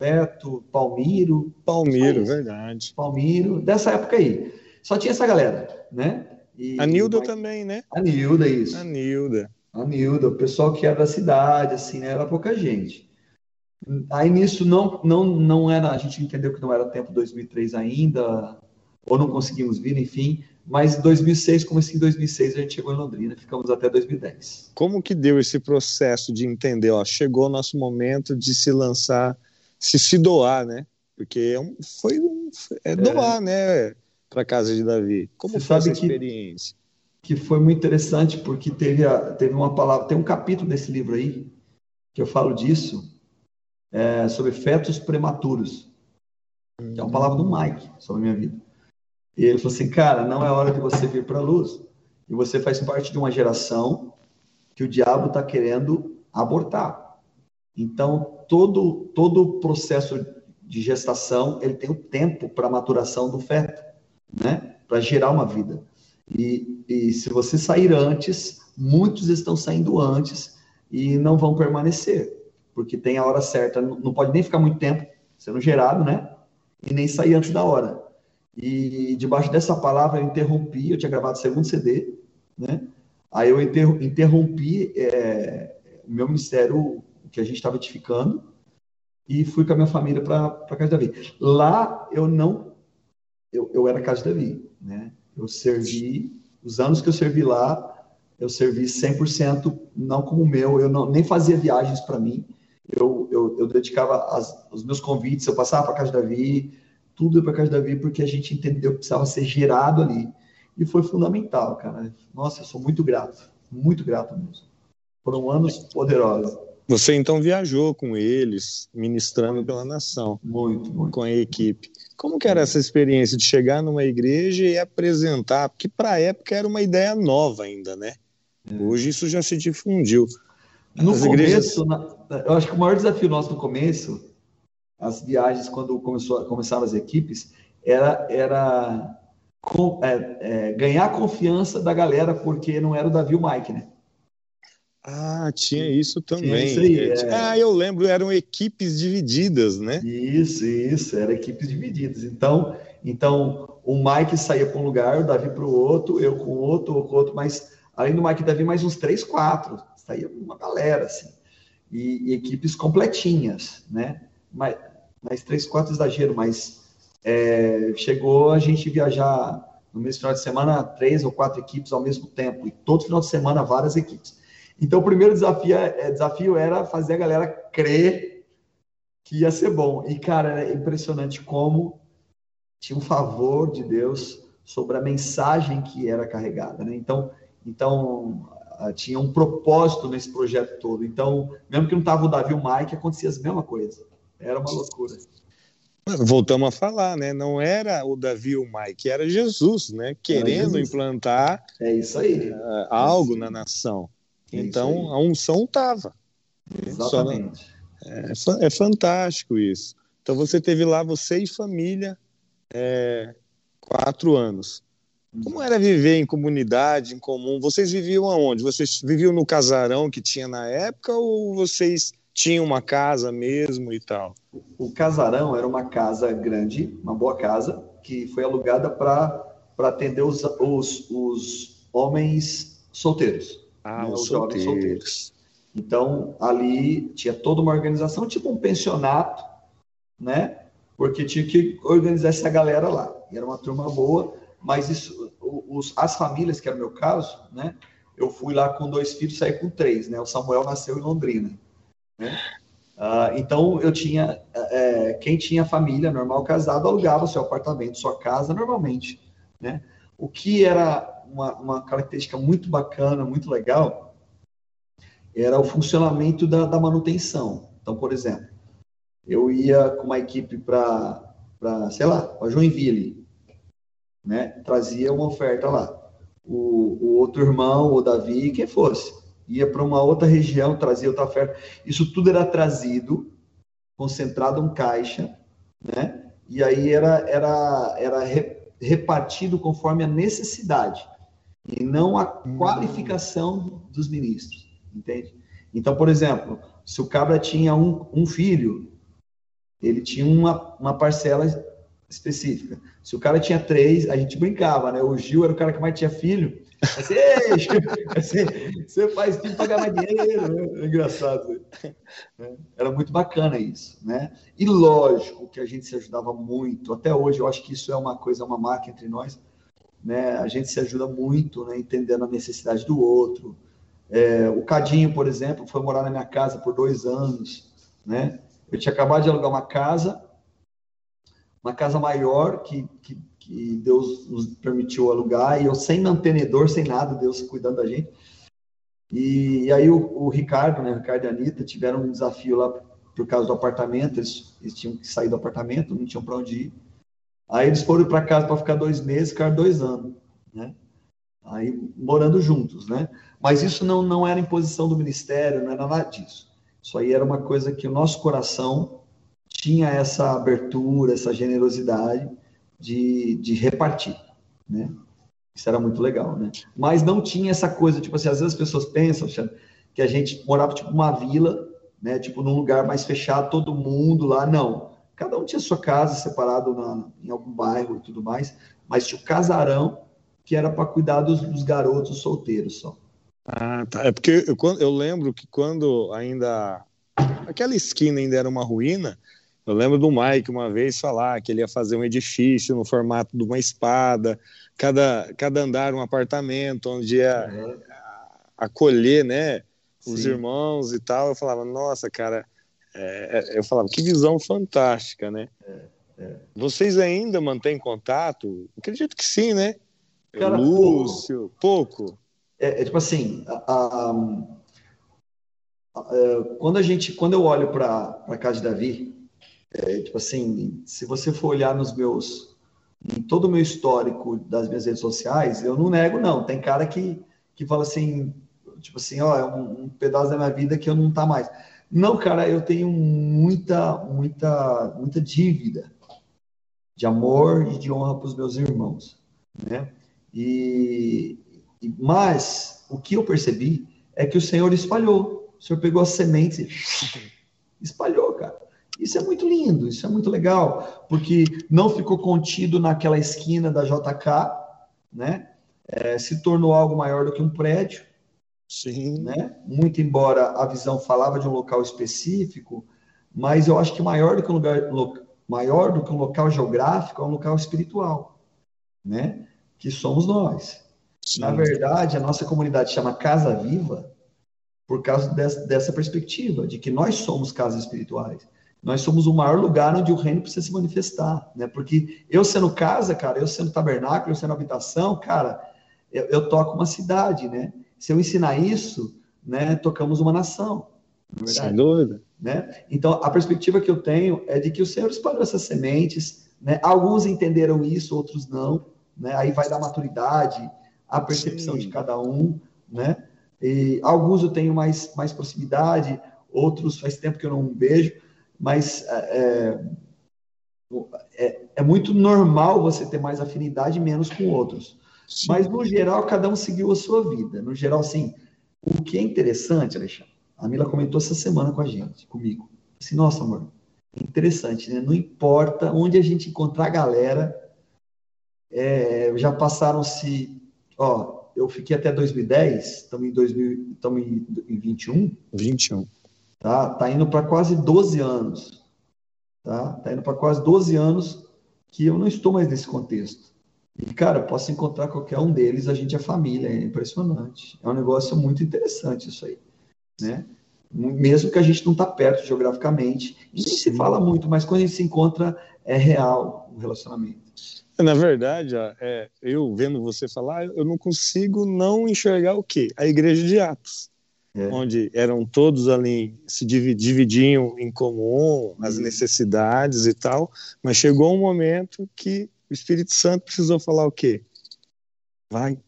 Beto, Palmiro. Palmiro, verdade. Palmiro, dessa época aí. Só tinha essa galera, né? E, a Nilda mas... também, né? A Nilda, isso. A Nilda. A Nilda, o pessoal que era da cidade, assim, né? Era pouca gente. Aí nisso não, não, não era, a gente entendeu que não era tempo 2003 ainda, ou não conseguimos vir, enfim. Mas em 2006, como assim, em 2006 a gente chegou em Londrina, ficamos até 2010. Como que deu esse processo de entender, ó, chegou o nosso momento de se lançar, se se doar, né? Porque é um, foi um, é doar, é. né? Para a casa de Davi. Como Você foi essa experiência? Que, que foi muito interessante, porque teve, a, teve uma palavra, tem um capítulo desse livro aí, que eu falo disso, é, sobre fetos prematuros. Que é uma palavra do Mike sobre a minha vida. E ele falou assim, cara, não é hora de você vir para a luz. E você faz parte de uma geração que o diabo está querendo abortar. Então, todo todo processo de gestação, ele tem o tempo para maturação do feto, né? Para gerar uma vida. E, e se você sair antes, muitos estão saindo antes e não vão permanecer, porque tem a hora certa, não pode nem ficar muito tempo sendo gerado, né? E nem sair antes da hora. E debaixo dessa palavra eu interrompi, eu tinha gravado o segundo CD, né? Aí eu interrompi é, o meu ministério que a gente estava edificando e fui com a minha família para a casa de Davi. Lá eu não, eu, eu era casa Davi, né? Eu servi, os anos que eu servi lá, eu servi 100% não como meu, eu não, nem fazia viagens para mim, eu, eu, eu dedicava as, os meus convites, eu passava para a casa Davi, tudo para casa Davi, porque a gente entendeu que precisava ser gerado ali. E foi fundamental, cara. Nossa, eu sou muito grato, muito grato mesmo. Foram anos poderosos. Você então viajou com eles, ministrando pela nação. Muito, muito. Com a equipe. Como que era essa experiência de chegar numa igreja e apresentar? Porque para a época era uma ideia nova ainda, né? É. Hoje isso já se difundiu. No as começo, igrejas... na, eu acho que o maior desafio nosso no começo, as viagens, quando começou, começaram as equipes, era, era com, é, é, ganhar a confiança da galera, porque não era o Davi e o Mike, né? Ah, tinha isso também. Tinha isso aí, é. Ah, eu lembro, eram equipes divididas, né? Isso, isso, eram equipes divididas. Então, então o Mike saía para um lugar, o Davi para o outro, eu com outro, ou com outro, mas além do Mike e Davi, mais uns três, quatro. Saía uma galera, assim. E, e equipes completinhas, né? Mais, mais três, quatro exagero, mas é, chegou a gente viajar no mesmo final de semana, três ou quatro equipes ao mesmo tempo, e todo final de semana, várias equipes. Então, o primeiro desafio, é, desafio era fazer a galera crer que ia ser bom. E, cara, é impressionante como tinha um favor de Deus sobre a mensagem que era carregada, né? Então, então ah, tinha um propósito nesse projeto todo. Então, mesmo que não tava o Davi e o Mike, acontecia a mesma coisa. Era uma loucura. Voltamos a falar, né? Não era o Davi e o Mike, era Jesus, né? Querendo Jesus. implantar é isso aí. Uh, algo na nação. É então a unção estava. Exatamente. É, é, fantástico isso. Então você teve lá, você e família, é, quatro anos. Como era viver em comunidade, em comum? Vocês viviam aonde? Vocês viviam no casarão que tinha na época ou vocês tinham uma casa mesmo e tal? O casarão era uma casa grande, uma boa casa, que foi alugada para atender os, os, os homens solteiros. Ah, né, os, os solteiros. jovens solteiros. Então, ali tinha toda uma organização, tipo um pensionato, né? Porque tinha que organizar essa galera lá. E era uma turma boa, mas isso, os, as famílias, que era o meu caso, né? Eu fui lá com dois filhos, saí com três, né? O Samuel nasceu em Londrina, né? Ah, então eu tinha, é, quem tinha família normal casado alugava seu apartamento, sua casa normalmente, né? O que era uma, uma característica muito bacana, muito legal, era o funcionamento da, da manutenção. Então, por exemplo, eu ia com uma equipe para, sei lá, para Joinville, né? Trazia uma oferta lá. O, o outro irmão, o Davi, quem fosse, ia para uma outra região, trazia outra oferta. Isso tudo era trazido, concentrado em caixa, né? E aí era, era, era repartido conforme a necessidade e não a hum. qualificação dos ministros, entende? Então, por exemplo, se o cabra tinha um, um filho, ele tinha uma, uma parcela específica. Se o cara tinha três, a gente brincava, né? O Gil era o cara que mais tinha filho. Você, você faz filho para ganhar mais dinheiro. Né? É engraçado. Né? Era muito bacana isso, né? E lógico que a gente se ajudava muito. Até hoje, eu acho que isso é uma coisa, uma marca entre nós né? A gente se ajuda muito, né? Entendendo a necessidade do outro. É, o Cadinho, por exemplo, foi morar na minha casa por dois anos, né? Eu tinha acabado de alugar uma casa, uma casa maior que, que, que Deus nos permitiu alugar e eu sem mantenedor, sem nada, Deus cuidando da gente. E, e aí o, o, Ricardo, né, o Ricardo e a Anitta tiveram um desafio lá por causa do apartamento, eles, eles tinham que sair do apartamento, não tinham para onde ir. Aí eles foram para casa para ficar dois meses, ficaram dois anos, né? aí morando juntos, né? Mas isso não, não era imposição do ministério, não era nada disso. Isso aí era uma coisa que o nosso coração tinha essa abertura, essa generosidade de, de repartir, né? Isso era muito legal, né? Mas não tinha essa coisa, tipo assim, às vezes as pessoas pensam, que a gente morava tipo uma vila, né? Tipo num lugar mais fechado, todo mundo lá, não. Cada um tinha sua casa separado na, em algum bairro e tudo mais, mas tinha o casarão que era para cuidar dos, dos, garotos solteiros só. Ah, tá. É porque eu, eu lembro que quando ainda aquela esquina ainda era uma ruína, eu lembro do Mike uma vez falar que ele ia fazer um edifício no formato de uma espada, cada, cada andar um apartamento, onde ia é. acolher, né, os Sim. irmãos e tal. Eu falava, nossa, cara, é, é eu falava, que visão fantástica, né? É, é. Vocês ainda mantêm contato? Acredito que sim, né? Cara, Lúcio, pouco. pouco. É, é, tipo assim, a, a, a, quando a gente, quando eu olho para a casa de Davi, é, tipo assim, se você for olhar nos meus, em todo o meu histórico das minhas redes sociais, eu não nego não. Tem cara que que fala assim, tipo assim, ó, é um, um pedaço da minha vida que eu não tá mais. Não, cara, eu tenho muita, muita, muita dívida de amor e de honra para os meus irmãos, né? E, mas o que eu percebi é que o Senhor espalhou. O Senhor pegou as sementes e espalhou, cara. Isso é muito lindo, isso é muito legal, porque não ficou contido naquela esquina da JK, né? É, se tornou algo maior do que um prédio. Sim. Né? Muito embora a visão falava de um local específico, mas eu acho que maior do que um lugar maior do que um local geográfico é um local espiritual, né? que somos nós. Sim. Na verdade, a nossa comunidade chama Casa Viva por causa dessa, dessa perspectiva, de que nós somos casas espirituais. Nós somos o maior lugar onde o reino precisa se manifestar, né? Porque eu sendo casa, cara, eu sendo tabernáculo, eu sendo habitação, cara, eu, eu toco uma cidade, né? Se eu ensinar isso, né, tocamos uma nação. É Sem dúvida. Né? Então, a perspectiva que eu tenho é de que o Senhor espalhou essas sementes, né? Alguns entenderam isso, outros não, né? Aí vai da maturidade, a percepção Sim. de cada um, né? E alguns eu tenho mais, mais proximidade, outros faz tempo que eu não vejo, mas é, é, é, é muito normal você ter mais afinidade menos com outros. Sim. Mas, no geral, cada um seguiu a sua vida. No geral, sim. O que é interessante, Alexandre, a Mila comentou essa semana com a gente, comigo. Assim, nossa, amor, interessante, né? Não importa onde a gente encontrar a galera, é, já passaram-se, ó, eu fiquei até 2010, estamos em 2000, estamos em 21. 21. Tá, tá indo para quase 12 anos. Tá? Tá indo para quase 12 anos que eu não estou mais nesse contexto. E, cara, posso encontrar qualquer um deles, a gente é família, é impressionante. É um negócio muito interessante isso aí, né? Mesmo que a gente não está perto geograficamente, e nem se fala muito, mas quando a gente se encontra, é real o relacionamento. Na verdade, é, eu vendo você falar, eu não consigo não enxergar o quê? A igreja de Atos. É. Onde eram todos ali, se dividiam em comum as necessidades e tal, mas chegou um momento que o Espírito Santo precisou falar o quê? Vai,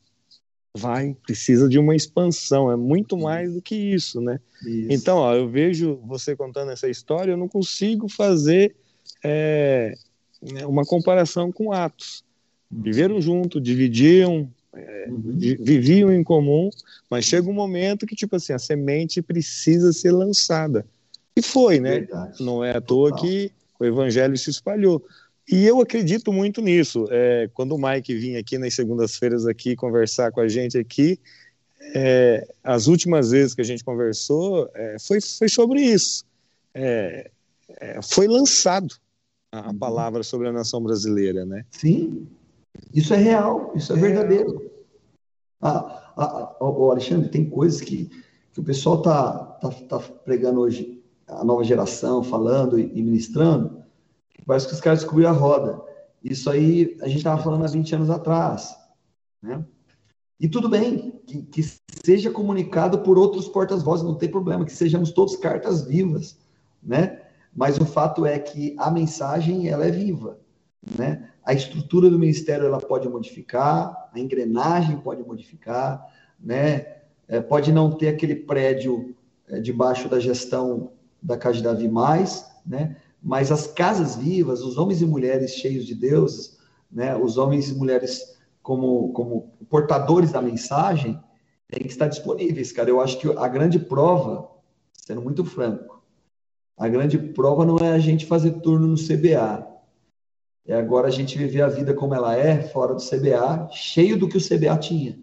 vai, precisa de uma expansão, é muito mais do que isso, né? Isso. Então, ó, eu vejo você contando essa história, eu não consigo fazer é, né, uma comparação com Atos. Viveram junto, dividiam, é, uhum. viviam em comum, mas chega um momento que, tipo assim, a semente precisa ser lançada. E foi, né? Verdade. Não é à toa Total. que o evangelho se espalhou. E eu acredito muito nisso. É, quando o Mike vinha aqui nas segundas-feiras aqui conversar com a gente aqui, é, as últimas vezes que a gente conversou é, foi, foi sobre isso. É, é, foi lançado a, uhum. palavra sobre a nação brasileira, né? Sim, isso é real, isso é, é verdadeiro. Ah, ah, ah, Alexandre, tem coisas que, que o pessoal tá, tá, tá pregando hoje, a nova geração, falando e ministrando, Parece que os caras descobriram a roda. Isso aí a gente estava falando há 20 anos atrás. Né? E tudo bem, que, que seja comunicado por outros portas-vozes, não tem problema, que sejamos todos cartas vivas, né? Mas o fato é que a mensagem, ela é viva, né? a estrutura do ministério ela pode modificar, a engrenagem pode modificar, né? É, pode não ter aquele prédio é, debaixo da gestão da Casa Davi mais, né? Mas as casas vivas, os homens e mulheres cheios de Deus, né? Os homens e mulheres como, como portadores da mensagem, têm que estar disponíveis, cara. Eu acho que a grande prova, sendo muito franco, a grande prova não é a gente fazer turno no CBA. É agora a gente viver a vida como ela é, fora do CBA, cheio do que o CBA tinha.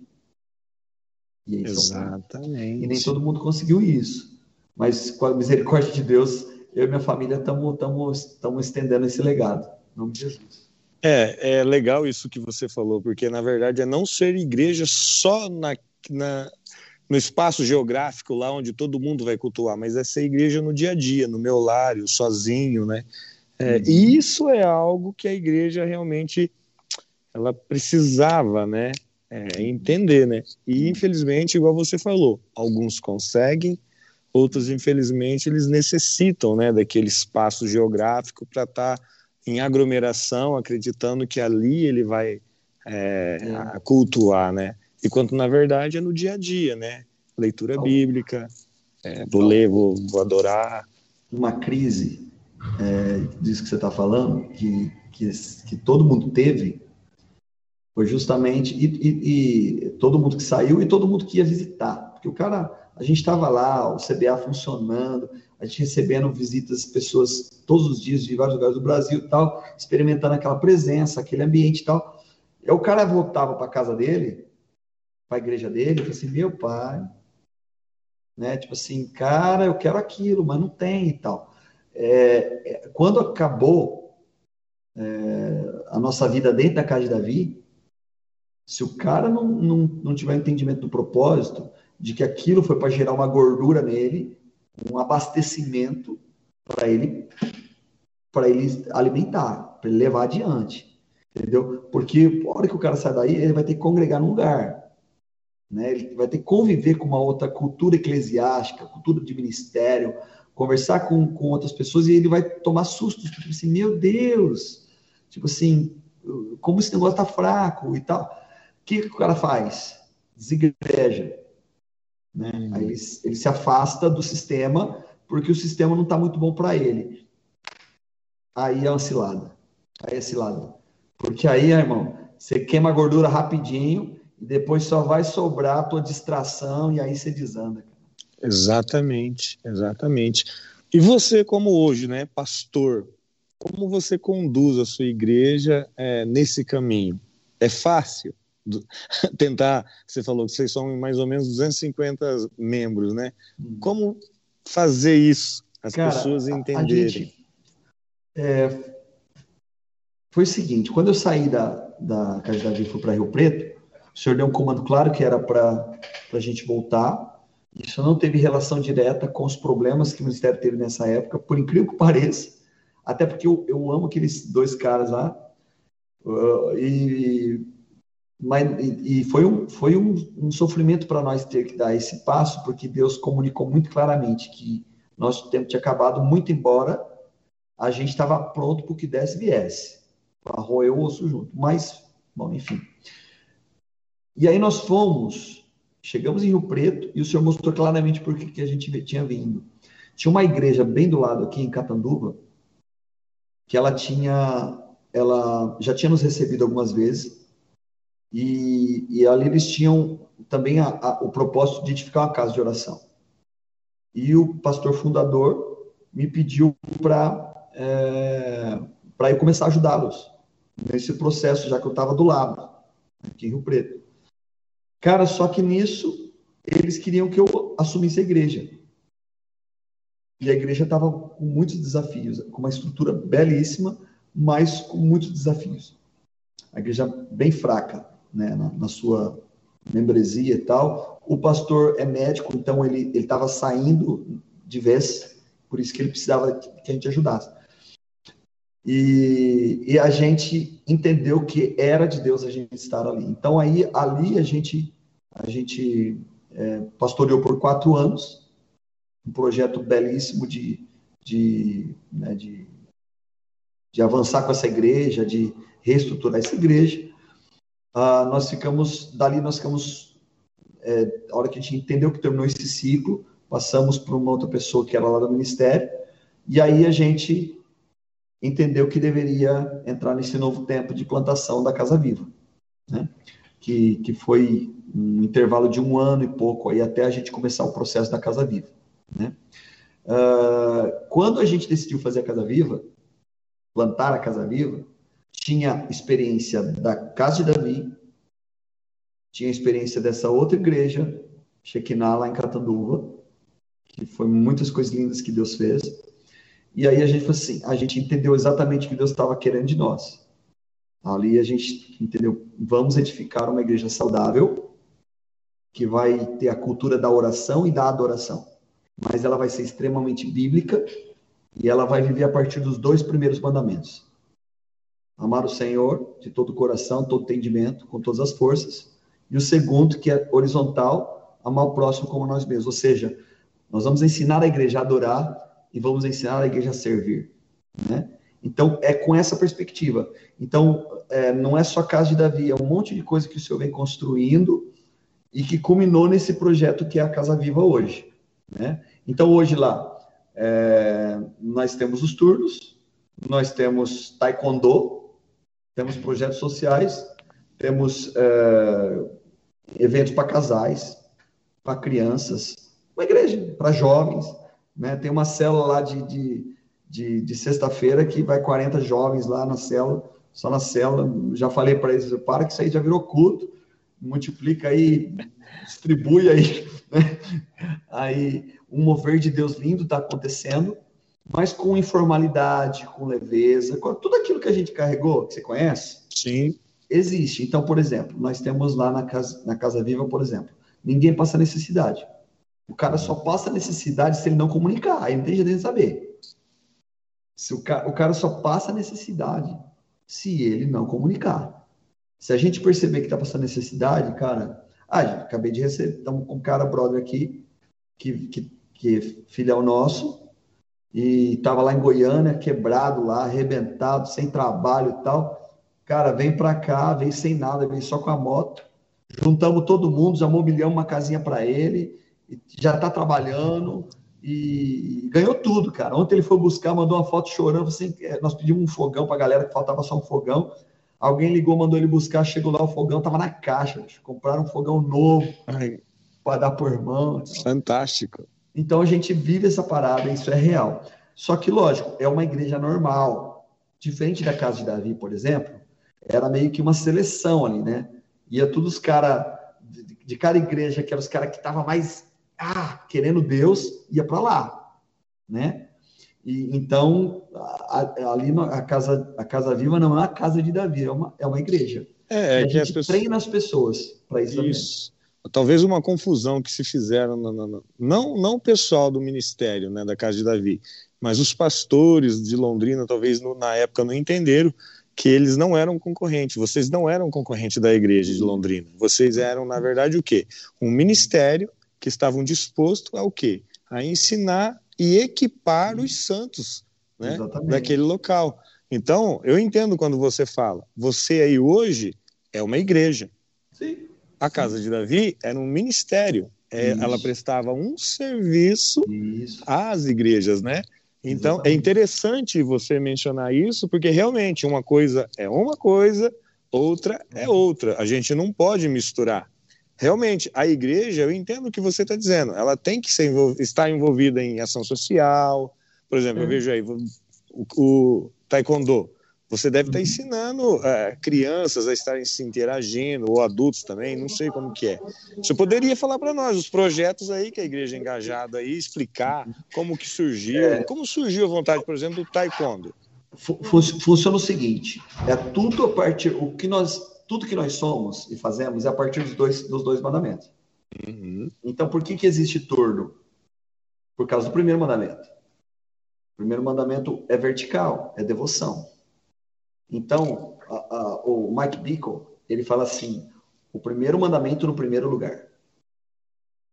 E Exatamente. E nem todo mundo conseguiu isso. Mas com a misericórdia de Deus, eu e minha família estamos estendendo esse legado. Em nome de Jesus. É, é legal isso que você falou, porque na verdade é não ser igreja só na, na, no espaço geográfico lá onde todo mundo vai cultuar, mas é ser igreja no dia a dia, no meu lar, sozinho, né? É, uhum. E isso é algo que a igreja realmente ela precisava, né? É, entender, né? E infelizmente, igual você falou, alguns conseguem, outros infelizmente eles necessitam, né, daquele espaço geográfico para estar tá em aglomeração, acreditando que ali ele vai é, é. cultuar, né? E quanto na verdade é no dia a dia, né? Leitura bíblica, é, vou ler, vou, vou, adorar. Uma crise é, disso que você está falando, que, que, que, todo mundo teve, foi justamente e, e, e, todo mundo que saiu e todo mundo que ia visitar, porque o cara, a gente estava lá, o CBA funcionando, a gente recebendo visitas, pessoas todos os dias de vários lugares do Brasil e tal, experimentando aquela presença, aquele ambiente e tal. E o cara voltava para casa dele, para a igreja dele, e falou assim: meu pai, né? Tipo assim, cara, eu quero aquilo, mas não tem e tal. É, é, quando acabou é, a nossa vida dentro da casa de Davi, se o cara não, não, não tiver entendimento do propósito, de que aquilo foi para gerar uma gordura nele, um abastecimento para ele para ele alimentar, para ele levar adiante, entendeu? Porque a hora que o cara sai daí, ele vai ter que congregar num lugar, né? Ele vai ter que conviver com uma outra cultura eclesiástica, cultura de ministério, conversar com, com outras pessoas e ele vai tomar sustos, tipo assim, meu Deus, tipo assim, como esse negócio tá fraco e tal. O que, que o cara faz? Desigreja, né? Uhum. Aí ele, ele se afasta do sistema porque o sistema não está muito bom para ele. Aí é uma cilada. Aí é cilada. Porque aí, irmão, você queima a gordura rapidinho e depois só vai sobrar a tua distração e aí você desanda. Exatamente, exatamente. E você, como hoje, né, pastor, como você conduz a sua igreja é, nesse caminho? É fácil? tentar, você falou que vocês são mais ou menos 250 membros, né? Hum. Como fazer isso, as Cara, pessoas entenderem? Gente, é, foi o seguinte, quando eu saí da, da Casa Davi e fui para Rio Preto, o senhor deu um comando claro que era para a gente voltar. Isso não teve relação direta com os problemas que o Ministério teve nessa época, por incrível que pareça, até porque eu, eu amo aqueles dois caras lá, uh, e mas, e, foi, um, foi um, um sofrimento para nós ter que dar esse passo, porque Deus comunicou muito claramente que nosso tempo tinha acabado, muito embora a gente estava pronto para o que desse viesse, para roer o osso junto. Mas, bom, enfim. E aí nós fomos, chegamos em Rio Preto, e o Senhor mostrou claramente por que a gente tinha vindo. Tinha uma igreja bem do lado aqui em Catanduva, que ela tinha, ela já tinha nos recebido algumas vezes, e, e ali eles tinham também a, a, o propósito de edificar uma casa de oração. E o pastor fundador me pediu para é, para eu começar a ajudá-los nesse processo, já que eu estava do lado, aqui em Rio Preto. Cara, só que nisso eles queriam que eu assumisse a igreja. E a igreja estava com muitos desafios, com uma estrutura belíssima, mas com muitos desafios. A igreja bem fraca né, na, na, sua membresia e tal. O pastor é médico, então ele estava saindo de vez, por isso que ele precisava que a gente ajudasse. E, e, a gente entendeu que era de Deus a gente estar ali. Então aí ali a gente a gente é, pastoreou por quatro anos, um projeto belíssimo de de, né, de, de avançar com essa igreja, de reestruturar essa igreja. Uh, nós ficamos, dali nós ficamos, é, a hora que a gente entendeu que terminou esse ciclo, passamos para uma outra pessoa que era lá do ministério, e aí a gente entendeu que deveria entrar nesse novo tempo de plantação da Casa Viva, né? que, que foi um intervalo de um ano e pouco aí até a gente começar o processo da Casa Viva. Né? Uh, quando a gente decidiu fazer a Casa Viva, plantar a Casa Viva, tinha experiência da Casa de Davi, tinha experiência dessa outra igreja, Shekinah, lá em Catanduva, que foi muitas coisas lindas que Deus fez. E aí a gente falou assim, a gente entendeu exatamente o que Deus estava querendo de nós. Ali a gente entendeu, vamos edificar uma igreja saudável, que vai ter a cultura da oração e da adoração. Mas ela vai ser extremamente bíblica e ela vai viver a partir dos dois primeiros mandamentos. Amar o Senhor de todo o coração, todo entendimento, com todas as forças. E o segundo, que é horizontal, amar o próximo como nós mesmos. Ou seja, nós vamos ensinar a igreja a adorar e vamos ensinar a igreja a servir. Né? Então, é com essa perspectiva. Então, é, não é só a casa de Davi, é um monte de coisa que o Senhor vem construindo e que culminou nesse projeto que é a Casa Viva hoje. Né? Então, hoje lá, é, nós temos os turnos, nós temos taekwondo, temos projetos sociais, temos é, eventos para casais, para crianças, uma igreja para jovens. Né? Tem uma célula lá de, de, de, de sexta-feira que vai 40 jovens lá na célula, só na célula. Já falei para eles, para que isso aí já virou culto multiplica aí, distribui aí, né? Aí um mover de Deus lindo está acontecendo, mas com informalidade, com leveza, com tudo aquilo que a gente carregou, que você conhece. Sim. Existe. Então, por exemplo, nós temos lá na casa, na casa Viva, por exemplo, ninguém passa necessidade. O cara só passa necessidade se ele não comunicar, aí não tem jeito de saber. Se o, cara, o cara só passa necessidade se ele não comunicar. Se a gente perceber que está passando necessidade, cara. Ah, já, acabei de receber. Estamos com um cara brother aqui, que, que, que é filial nosso, e estava lá em Goiânia, quebrado lá, arrebentado, sem trabalho e tal. Cara, vem para cá, vem sem nada, vem só com a moto. Juntamos todo mundo, já mobiliamos uma casinha para ele, já está trabalhando e ganhou tudo, cara. Ontem ele foi buscar, mandou uma foto chorando, assim, é, nós pedimos um fogão para a galera que faltava só um fogão. Alguém ligou, mandou ele buscar, chegou lá, o fogão tava na caixa. Bicho. Compraram um fogão novo para dar por irmão. Fantástico. Então a gente vive essa parada, isso é real. Só que, lógico, é uma igreja normal. Diferente da casa de Davi, por exemplo, era meio que uma seleção ali, né? Ia todos os caras de, cada igreja, que eram os caras que estavam mais ah, querendo Deus, ia para lá, né? E, então, a, ali a casa, a casa Viva não é uma casa de Davi, é uma, é uma igreja. É, é a gente pessoas... treina as pessoas para isso, isso. Talvez uma confusão que se fizeram, no, no, no, não, não o pessoal do ministério né, da casa de Davi, mas os pastores de Londrina, talvez na época não entenderam que eles não eram concorrentes, vocês não eram concorrente da igreja de Londrina, vocês eram, na verdade, o quê? Um ministério que estavam dispostos a o quê? A ensinar e equipar os santos né, daquele local. Então, eu entendo quando você fala, você aí hoje é uma igreja. Sim. A casa de Davi era um ministério. É, ela prestava um serviço isso. às igrejas, né? Então, é Exatamente. é interessante você mencionar isso, porque realmente uma coisa é uma coisa, outra é outra. A gente não pode misturar realmente, a igreja, eu entendo o que você está dizendo, ela tem que ser estar envolvida em ação social. Por exemplo, é. eu vejo aí o, o, taekwondo. Você deve estar tá uhum. ensinando uh, crianças a estarem se interagindo, ou adultos também, não sei como que é. Você poderia falar para nós os projetos aí que a igreja é engajada aí, explicar como que surgiu, é. como surgiu a vontade, por exemplo, do taekwondo? Funciona o seguinte, é tudo a partir, o que nós tudo que nós somos e fazemos é a partir dos dois, dos dois mandamentos. Uhum. Então, por que, que existe torno? Por causa do primeiro mandamento. O primeiro mandamento é vertical, é devoção. Então, a, a, o Mike Bickle, ele fala assim, o primeiro mandamento no primeiro lugar.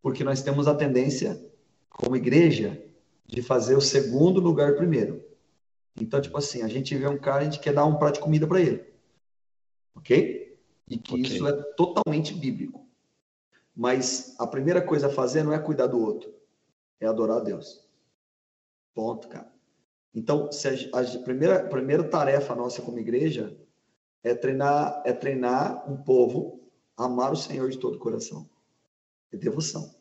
Porque nós temos a tendência, como igreja, de fazer o segundo lugar primeiro. Então, tipo assim, a gente vê um cara, a gente quer dar um prato de comida para ele. Ok? E que okay. isso é totalmente bíblico. Mas a primeira coisa a fazer não é cuidar do outro, é adorar a Deus. Ponto, cara. Então, a, a primeira, primeira tarefa nossa como igreja é treinar, é treinar um povo a amar o Senhor de todo o coração. É devoção.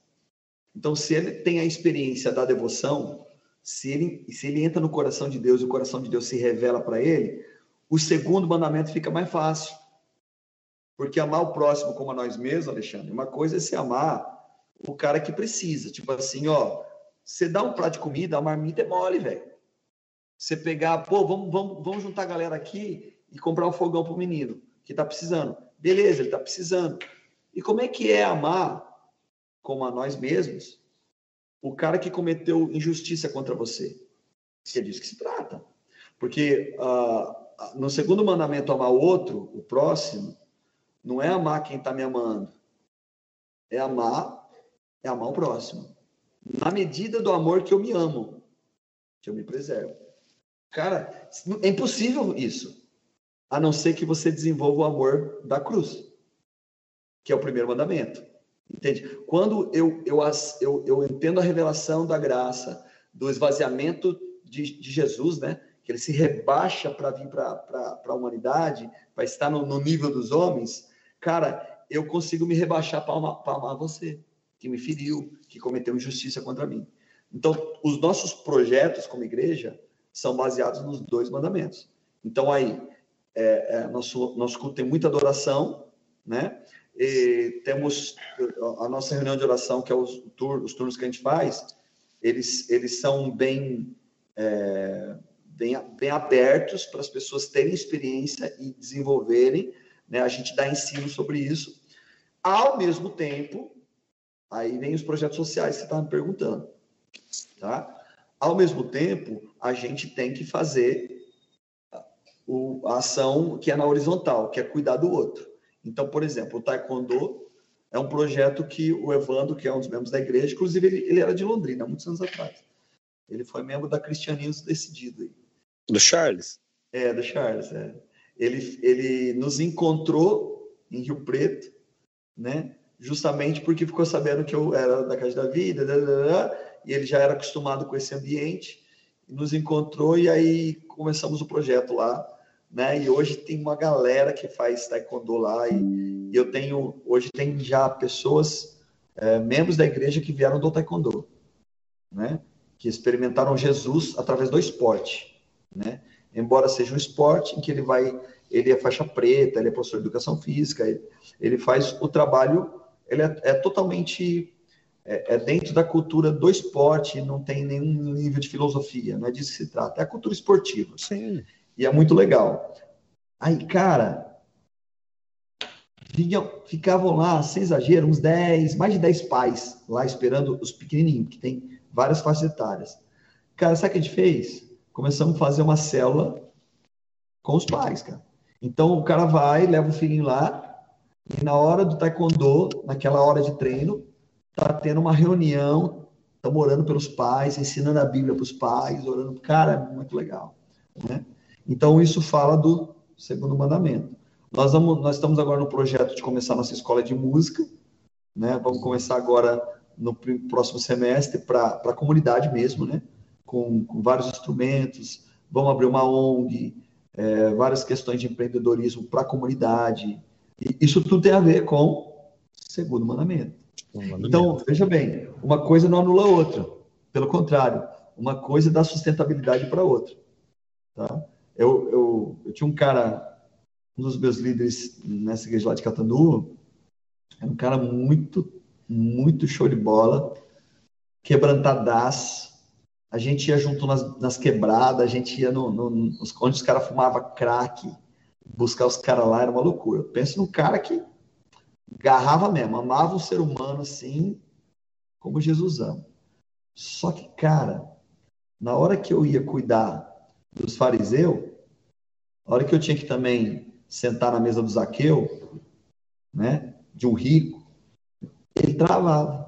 Então, se ele tem a experiência da devoção, se ele, se ele entra no coração de Deus e o coração de Deus se revela para ele, o segundo mandamento fica mais fácil. Porque amar o próximo como a nós mesmos, Alexandre, uma coisa é se amar o cara que precisa. Tipo assim, ó, você dá um prato de comida, a marmita é mole, velho. Você pegar, pô, vamos, vamos, vamos juntar a galera aqui e comprar um fogão pro menino que tá precisando. Beleza, ele tá precisando. E como é que é amar como a nós mesmos o cara que cometeu injustiça contra você? É disso que se trata. Porque uh, no segundo mandamento, amar o outro, o próximo, não é amar quem está me amando. É amar, é amar o próximo. Na medida do amor que eu me amo, que eu me preservo. Cara, é impossível isso. A não ser que você desenvolva o amor da cruz, que é o primeiro mandamento. Entende? Quando eu, eu, eu, eu entendo a revelação da graça, do esvaziamento de, de Jesus, né? que ele se rebaixa para vir para a humanidade, para estar no, no nível dos homens, cara, eu consigo me rebaixar para amar, amar você, que me feriu, que cometeu injustiça contra mim. Então, os nossos projetos como igreja são baseados nos dois mandamentos. Então, aí, é, é, nosso, nosso culto tem muita adoração, né? E temos a nossa reunião de oração, que é os, os turnos que a gente faz, eles, eles são bem, é, bem, bem abertos para as pessoas terem experiência e desenvolverem né? A gente dá ensino sobre isso. Ao mesmo tempo, aí vem os projetos sociais que você estava me perguntando. Tá? Ao mesmo tempo, a gente tem que fazer o, a ação que é na horizontal, que é cuidar do outro. Então, por exemplo, o Taekwondo é um projeto que o Evandro, que é um dos membros da igreja, inclusive ele, ele era de Londrina, muitos anos atrás. Ele foi membro da Cristianismo Decidido. Aí. Do Charles? É, do Charles, é ele, ele nos encontrou em Rio Preto, né? Justamente porque ficou sabendo que eu era da Casa da Vida, e ele já era acostumado com esse ambiente, nos encontrou e aí começamos o projeto lá, né? E hoje tem uma galera que faz taekwondo lá e, e eu tenho hoje tem já pessoas é, membros da igreja que vieram do taekwondo, né? Que experimentaram Jesus através do esporte, né? embora seja um esporte em que ele vai, ele é faixa preta, ele é professor de educação física, ele, ele faz o trabalho, ele é, é totalmente é, é, dentro da cultura do esporte, não tem nenhum nível de filosofia, não é disso que se trata, é a cultura esportiva. Sim. E é muito legal. Aí, cara, vinham, ficavam lá, sem exagero, uns 10, mais de 10 pais lá esperando os pequenininhos, que tem várias faixas etárias. Cara, sabe o que a gente fez? começamos a fazer uma célula com os pais, cara. Então o cara vai, leva o filhinho lá, e na hora do taekwondo, naquela hora de treino, tá tendo uma reunião, estamos orando pelos pais, ensinando a Bíblia para os pais, orando. Cara, é muito legal. Né? Então isso fala do segundo mandamento. Nós, vamos, nós estamos agora no projeto de começar nossa escola de música, né? Vamos começar agora no próximo semestre para a comunidade mesmo, né? com, com vários instrumentos, vamos abrir uma ONG, é, várias questões de empreendedorismo para a comunidade. E isso tudo tem a ver com o segundo mandamento. Então, veja bem, uma coisa não anula a outra. Pelo contrário, uma coisa dá sustentabilidade para a outra. Tá? Eu, eu, eu tinha um cara, um dos meus líderes nessa igreja lá de Catanduva, era um cara muito, muito show de bola, quebrantadaço, a gente ia junto nas, nas quebradas, a gente ia no, no, nos, onde os caras fumavam crack, buscar os caras lá, era uma loucura. Pensa num cara que garrava mesmo, amava o ser humano assim, como Jesus ama. Só que, cara, na hora que eu ia cuidar dos fariseus, na hora que eu tinha que também sentar na mesa do Zaqueu, né, de um rico, ele travava.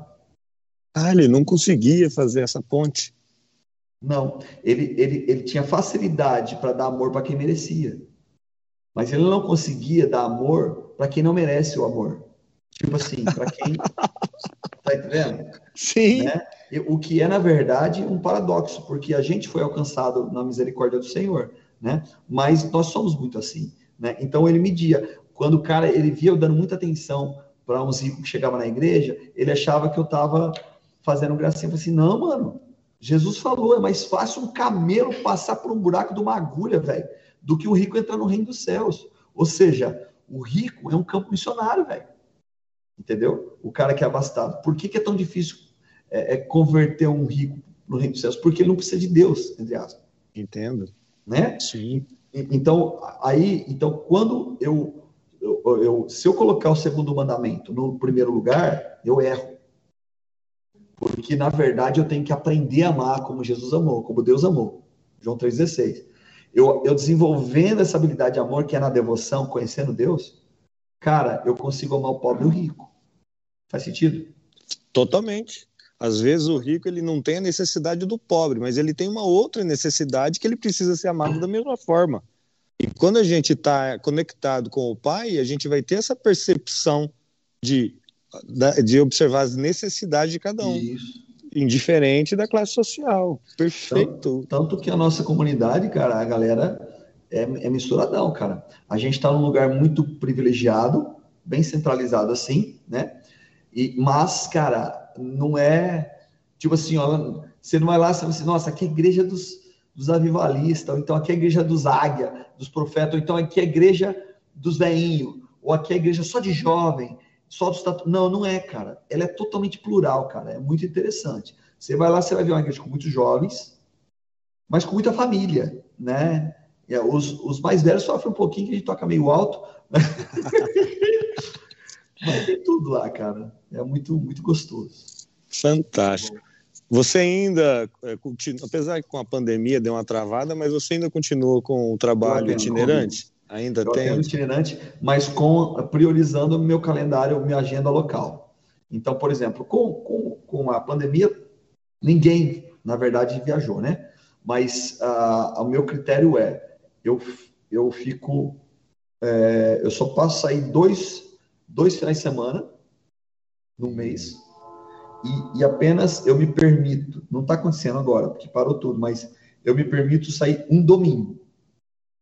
Ah, ele não conseguia fazer essa ponte. Não, ele, ele, ele tinha facilidade para dar amor para quem merecia, mas ele não conseguia dar amor para quem não merece o amor. Tipo assim, para quem. tá entendendo? Sim. Né? O que é, na verdade, um paradoxo, porque a gente foi alcançado na misericórdia do Senhor, né? Mas nós somos muito assim, né? Então ele media. Quando o cara ele via eu dando muita atenção para uns ricos que chegavam na igreja, ele achava que eu estava fazendo gracinha. Eu falei assim: não, mano, Jesus falou, é mais fácil um camelo passar por um buraco de uma agulha, velho, do que o rico entrar no reino dos céus. Ou seja, o rico é um campo missionário, velho. Entendeu? O cara que é abastado. Por que, que é tão difícil é, é converter um rico no reino dos céus? Porque ele não precisa de Deus, entre aspas. Entendo. Né? Sim. Então, aí, então, quando eu, eu, eu, se eu colocar o segundo mandamento no primeiro lugar, eu erro. Porque, na verdade, eu tenho que aprender a amar como Jesus amou, como Deus amou. João 3,16. Eu, eu desenvolvendo essa habilidade de amor, que é na devoção, conhecendo Deus, cara, eu consigo amar o pobre e o rico. Faz sentido? Totalmente. Às vezes o rico ele não tem a necessidade do pobre, mas ele tem uma outra necessidade que ele precisa ser amado da mesma forma. E quando a gente está conectado com o Pai, a gente vai ter essa percepção de, de observar as necessidades de cada um. Isso. Indiferente da classe social. Perfeito. Tanto, tanto que a nossa comunidade, cara, a galera é, é misturadão, cara. A gente está num lugar muito privilegiado, bem centralizado assim, né? E, mas, cara, não é tipo assim, ó, você não vai lá e fala assim, nossa, aqui é a igreja dos, dos avivalistas, ou então aqui é a igreja dos águia, dos profetas, ou então aqui é a igreja dos veinhos, ou aqui é a igreja só de jovem, só dos tatu... Não, não é, cara. Ela é totalmente plural, cara. É muito interessante. Você vai lá, você vai ver uma igreja com muitos jovens, mas com muita família, né? É, os, os mais velhos sofrem um pouquinho, que a gente toca meio alto. Né? Mas tem tudo lá, cara. É muito, muito gostoso. Fantástico. Você ainda, é, continua, apesar que com a pandemia deu uma travada, mas você ainda continua com o trabalho itinerante? Ainda eu tem? itinerante, mas com priorizando o meu calendário, minha agenda local. Então, por exemplo, com, com, com a pandemia, ninguém, na verdade, viajou, né? Mas uh, o meu critério é eu, eu fico. É, eu só posso sair dois, dois finais de semana no mês. E, e apenas eu me permito, não está acontecendo agora, porque parou tudo, mas eu me permito sair um domingo.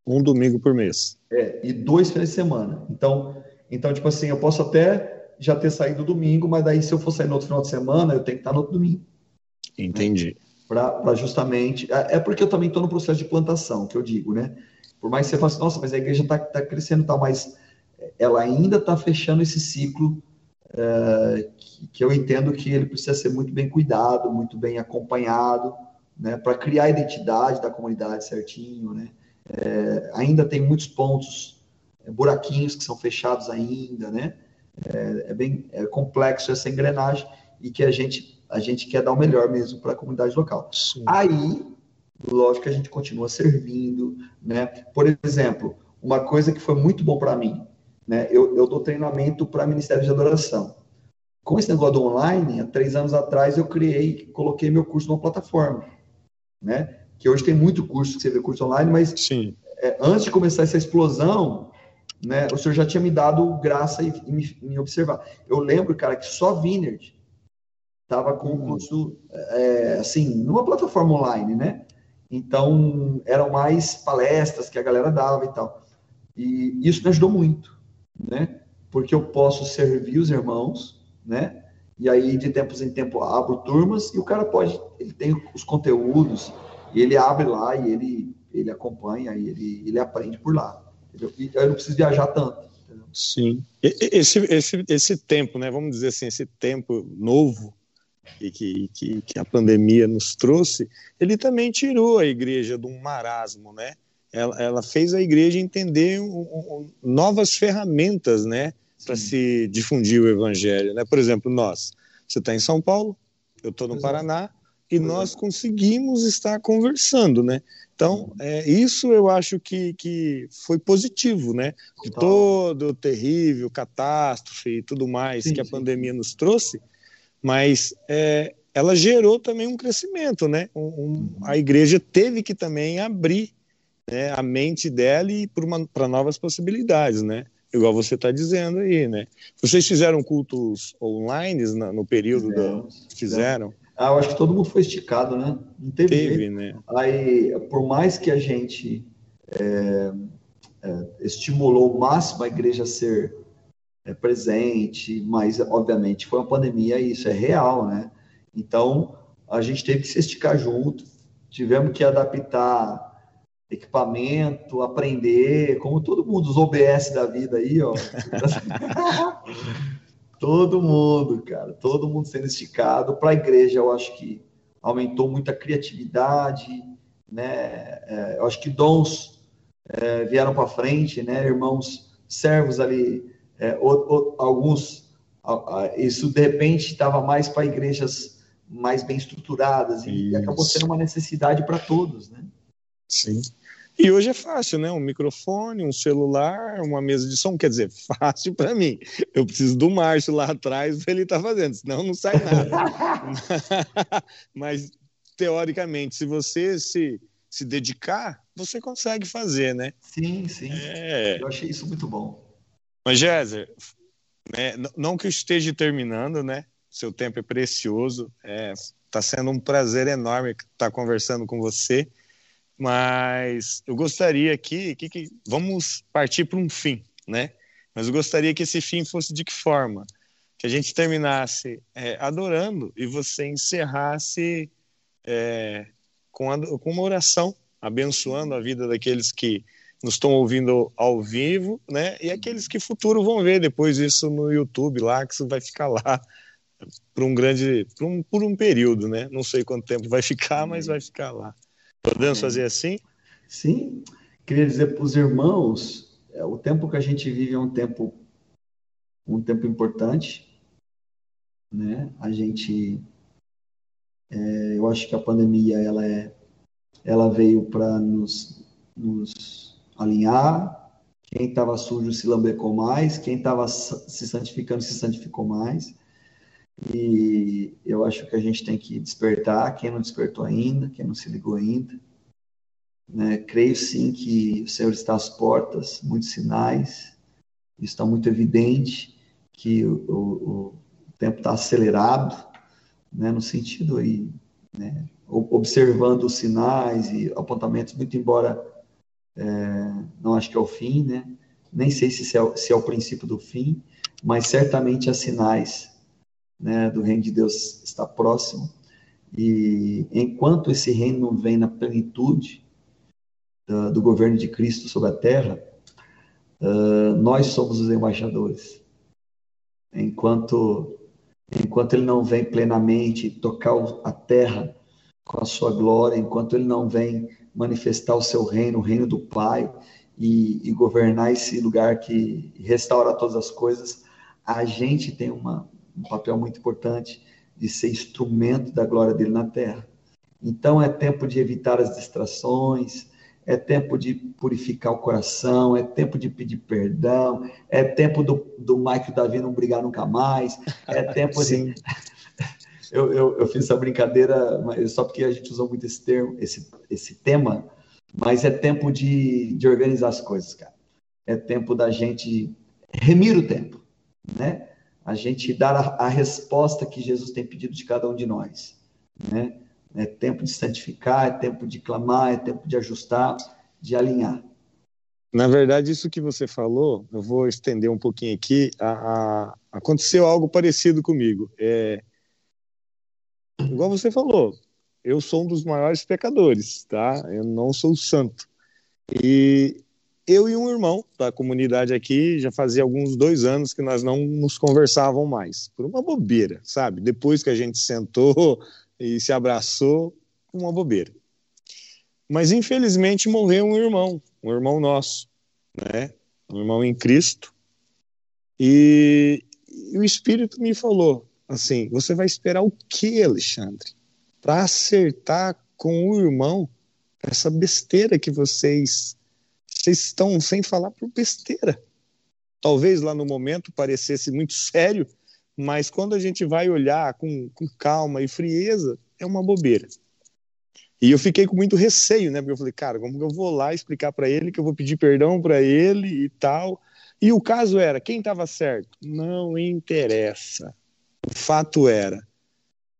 Um domingo por mês. É, e dois finais de semana. Então, então, tipo assim, eu posso até já ter saído domingo, mas daí se eu for sair no outro final de semana, eu tenho que estar no outro domingo. Entendi. Para justamente. É, é porque eu também estou no processo de plantação, que eu digo, né? Por mais que você fale assim, nossa, mas a igreja está tá crescendo e tal, mas ela ainda está fechando esse ciclo é, que, que, eu entendo que ele precisa ser muito bem cuidado, muito bem acompanhado, né? Para criar a identidade da comunidade certinho, né? É, ainda tem muitos pontos, é, buraquinhos que são fechados ainda, né? É, é bem é complexo essa engrenagem e que a gente a gente quer dar o melhor mesmo para a comunidade local. Sim. Aí, lógico que a gente continua servindo, né? Por exemplo, uma coisa que foi muito bom para mim, né? Eu, eu dou treinamento para Ministério de Adoração. Com esse negócio do online, há três anos atrás eu criei, coloquei meu curso numa plataforma, né? Que hoje tem muito curso que você vê curso online, mas é, antes de começar essa explosão, né? O senhor já tinha me dado graça e, e me, me observar. Eu lembro, cara, que só Vineyard estava com o curso, é, assim, numa plataforma online, né? Então, eram mais palestras que a galera dava e tal. E isso me ajudou muito, né? Porque eu posso servir os irmãos, né? E aí, de tempos em tempo, abro turmas e o cara pode, ele tem os conteúdos, e ele abre lá e ele, ele acompanha e ele, ele aprende por lá. Entendeu? E eu não preciso viajar tanto. Entendeu? Sim. Esse, esse, esse tempo, né? Vamos dizer assim, esse tempo novo e que, que, que, a pandemia nos trouxe, ele também tirou a igreja de um marasmo, né? Ela, ela fez a igreja entender um, um, novas ferramentas, né, para se difundir o evangelho, né? Por exemplo, nós, você está em São Paulo, eu estou no é. Paraná e nós é. conseguimos estar conversando, né? Então, é, isso eu acho que, que foi positivo, né? De todo o terrível, catástrofe e tudo mais sim, que a sim. pandemia nos trouxe, mas é, ela gerou também um crescimento, né? Um, um, a igreja teve que também abrir né, a mente dela e para novas possibilidades, né? Igual você está dizendo aí, né? Vocês fizeram cultos online no período Fizemos, da... Fizeram? Ah, eu acho que todo mundo foi esticado, né? Não teve, teve né? Aí, por mais que a gente é, é, estimulou o máximo a igreja a ser é, presente, mas, obviamente, foi uma pandemia e isso é real, né? Então, a gente teve que se esticar junto, tivemos que adaptar equipamento, aprender, como todo mundo, os OBS da vida aí, ó. todo mundo, cara, todo mundo sendo esticado. Para a igreja, eu acho que aumentou muita criatividade, né? É, eu acho que dons é, vieram para frente, né? Irmãos, servos ali, é, o, o, alguns, isso de repente estava mais para igrejas mais bem estruturadas e, e acabou sendo uma necessidade para todos, né? Sim. E hoje é fácil, né? Um microfone, um celular, uma mesa de som. Quer dizer, fácil para mim. Eu preciso do Márcio lá atrás para ele estar tá fazendo, senão não sai nada. Mas, teoricamente, se você se, se dedicar, você consegue fazer, né? Sim, sim. É... Eu achei isso muito bom. Mas, Jézer, né, não que esteja terminando, né? Seu tempo é precioso. Está é, tá sendo um prazer enorme estar conversando com você. Mas eu gostaria aqui que, que vamos partir para um fim, né? Mas eu gostaria que esse fim fosse de que forma? Que a gente terminasse é, adorando e você encerrasse é, com, a, com uma oração, abençoando a vida daqueles que nos estão ouvindo ao vivo, né? E aqueles que futuro vão ver depois isso no YouTube lá, que isso vai ficar lá por um grande, por um, por um período, né? Não sei quanto tempo vai ficar, mas vai ficar lá. Podemos fazer assim? Sim. Queria dizer para os irmãos, é, o tempo que a gente vive é um tempo um tempo importante, né? A gente, é, eu acho que a pandemia ela é, ela veio para nos, nos alinhar. Quem estava sujo se lambecou mais, quem estava se santificando se santificou mais. E eu acho que a gente tem que despertar, quem não despertou ainda, quem não se ligou ainda. Né? Creio sim que o Senhor está às portas, muitos sinais, está muito evidente que o, o, o tempo está acelerado, né? no sentido aí, né? observando os sinais e apontamentos, muito embora é, não acho que é o fim, né? nem sei se é, se é o princípio do fim, mas certamente há sinais né, do reino de Deus está próximo. E enquanto esse reino não vem na plenitude uh, do governo de Cristo sobre a terra, uh, nós somos os embaixadores. Enquanto, enquanto ele não vem plenamente tocar a terra com a sua glória, enquanto ele não vem manifestar o seu reino, o reino do Pai, e, e governar esse lugar que restaura todas as coisas, a gente tem uma, um papel muito importante de ser instrumento da glória dele na terra. Então é tempo de evitar as distrações, é tempo de purificar o coração, é tempo de pedir perdão, é tempo do, do Mike e o Davi não brigar nunca mais, é tempo de. Eu, eu, eu, fiz essa brincadeira, mas só porque a gente usou muito esse termo, esse, esse tema, mas é tempo de, de organizar as coisas, cara. É tempo da gente remir o tempo, né? a gente dar a, a, resposta que Jesus tem pedido de cada um de nós. Né? É tempo de santificar, é tempo de clamar, é tempo de ajustar, de alinhar. Na verdade, isso que você falou, eu vou estender um pouquinho aqui. A, a, aconteceu algo parecido comigo. É, igual você falou, eu sou um dos maiores pecadores, tá? Eu não sou santo. E eu e um irmão da comunidade aqui, já fazia alguns dois anos que nós não nos conversavam mais, por uma bobeira, sabe? Depois que a gente sentou e se abraçou, uma bobeira. Mas infelizmente morreu um irmão, um irmão nosso, né? Um irmão em Cristo. E o Espírito me falou assim: você vai esperar o que, Alexandre? Para acertar com o irmão essa besteira que vocês vocês estão sem falar por besteira. Talvez lá no momento parecesse muito sério, mas quando a gente vai olhar com, com calma e frieza, é uma bobeira. E eu fiquei com muito receio, né? Porque eu falei, cara, como que eu vou lá explicar para ele que eu vou pedir perdão para ele e tal? E o caso era, quem estava certo? Não interessa. O fato era,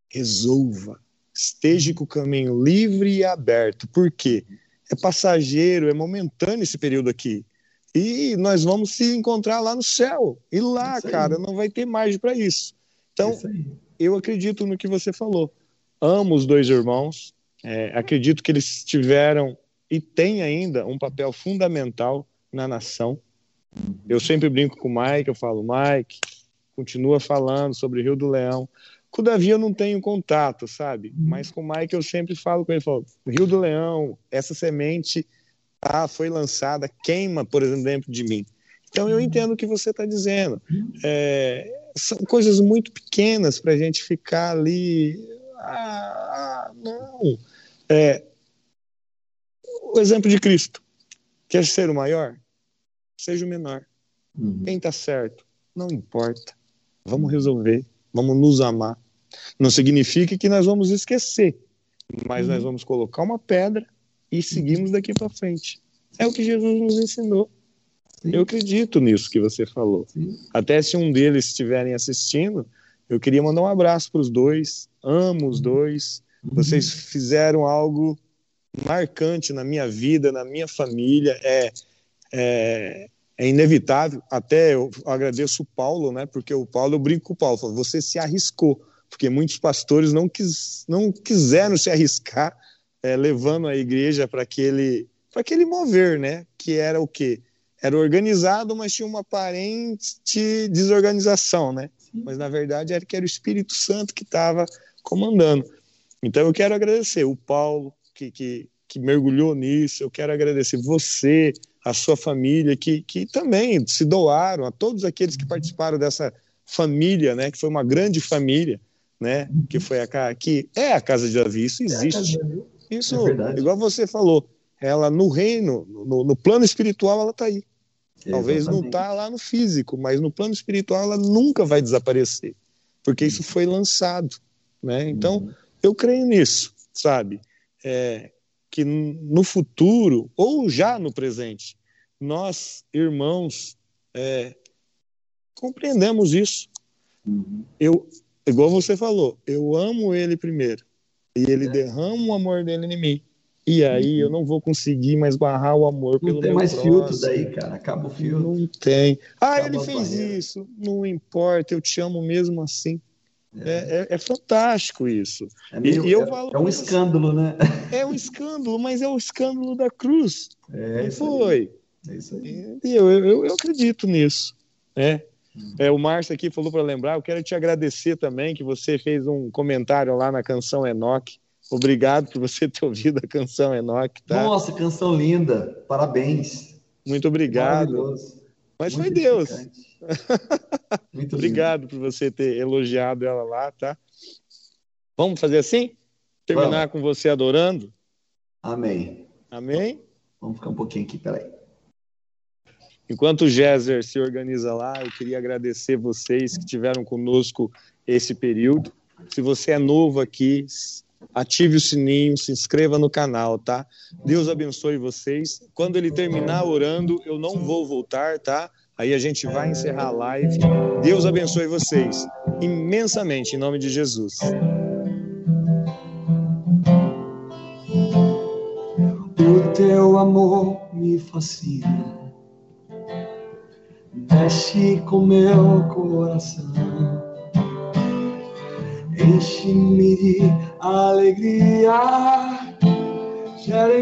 resolva, esteja com o caminho livre e aberto. Por quê? É passageiro, é momentâneo esse período aqui. E nós vamos se encontrar lá no céu. E lá, cara, não vai ter margem para isso. Então, isso eu acredito no que você falou. Amo os dois irmãos. É, acredito que eles tiveram e têm ainda um papel fundamental na nação. Eu sempre brinco com o Mike, eu falo, Mike, continua falando sobre Rio do Leão. Com o Davi eu não tenho contato, sabe? Mas com o Mike eu sempre falo com ele, falo, Rio do Leão, essa semente ah, foi lançada, queima, por exemplo, dentro de mim. Então eu entendo o que você está dizendo. É, são coisas muito pequenas para a gente ficar ali. Ah, não. É, o exemplo de Cristo. Quer ser o maior? Seja o menor. Uhum. Quem está certo? Não importa. Vamos resolver. Vamos nos amar. Não significa que nós vamos esquecer, mas uhum. nós vamos colocar uma pedra e seguimos daqui para frente. É o que Jesus nos ensinou. Sim. Eu acredito nisso que você falou. Sim. Até se um deles estiverem assistindo, eu queria mandar um abraço para os dois. Amo os dois. Uhum. Vocês fizeram algo marcante na minha vida, na minha família. É, é, é inevitável. Até eu agradeço o Paulo, né? Porque o Paulo, eu brinco com o Paulo, você se arriscou, porque muitos pastores não, quis, não quiseram se arriscar é, levando a igreja para aquele, aquele mover, né? Que era o quê? Era organizado, mas tinha uma aparente desorganização, né? Sim. Mas na verdade era que era o Espírito Santo que estava comandando. Então eu quero agradecer o Paulo que, que, que mergulhou nisso, eu quero agradecer você, a sua família, que, que também se doaram, a todos aqueles que participaram dessa família, né? Que foi uma grande família, né? Que foi a que é a casa de Davi, isso existe. É isso, é igual você falou, ela no reino, no, no plano espiritual, ela está aí. Talvez não está lá no físico, mas no plano espiritual ela nunca vai desaparecer, porque isso foi lançado, né? Então uhum. eu creio nisso, sabe? É, que no futuro ou já no presente nós irmãos é, compreendemos isso. Uhum. Eu, igual você falou, eu amo ele primeiro. E ele é. derrama o amor dele em mim. E aí eu não vou conseguir mais barrar o amor não pelo Não tem mais próximo. filtro daí, cara. Acaba o filtro. Não tem. Ah, Acaba ele fez isso. Não importa, eu te amo mesmo assim. É, é, é fantástico isso. É, meio, e, eu é, é um escândalo, né? É um escândalo, mas é o escândalo da cruz. É, não foi. Aí. É isso aí. Eu, eu, eu acredito nisso. Né? É, o Márcio aqui falou para lembrar, eu quero te agradecer também que você fez um comentário lá na canção Enoque. Obrigado por você ter ouvido a canção Enoque. Tá? Nossa, canção linda, parabéns. Muito obrigado. Mas Muito foi Deus. Muito obrigado por você ter elogiado ela lá, tá? Vamos fazer assim? Terminar Vamos. com você adorando? Amém. Amém? Vamos ficar um pouquinho aqui, peraí. Enquanto o Géser se organiza lá, eu queria agradecer vocês que tiveram conosco esse período. Se você é novo aqui, ative o sininho, se inscreva no canal, tá? Deus abençoe vocês. Quando ele terminar orando, eu não vou voltar, tá? Aí a gente vai encerrar a live. Deus abençoe vocês imensamente, em nome de Jesus. O teu amor me fascina mexe com meu coração, enche-me de alegria, gera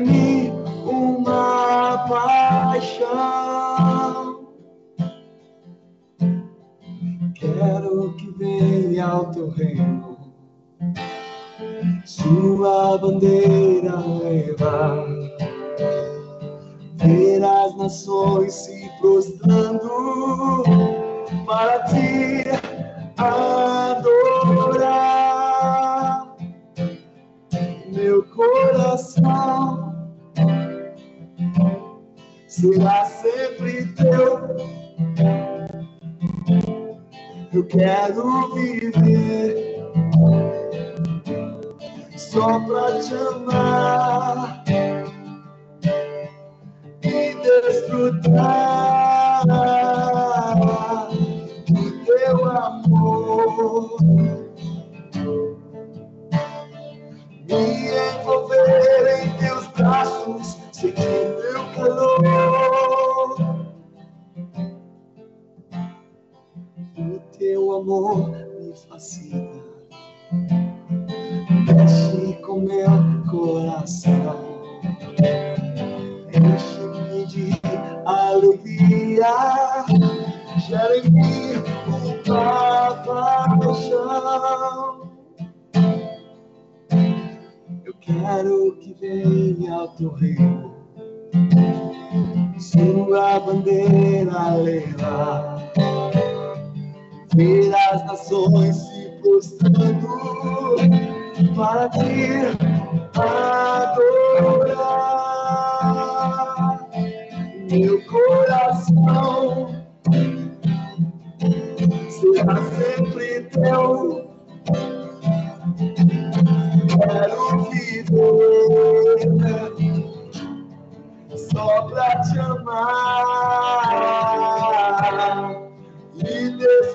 uma paixão. Quero que venha ao teu reino, sua bandeira levar ver as nações se prostrando para adorar. Coração será sempre teu. Eu quero viver só pra te amar e desfrutar amor me fascina. Mexe com meu coração, enche-me de alegria, gera em mim uma paixão. Eu quero que venha ao teu reino, sua bandeira levar, ver as nações se prostrando para te adorar. Meu coração será sempre teu. Quero viver só pra te amar e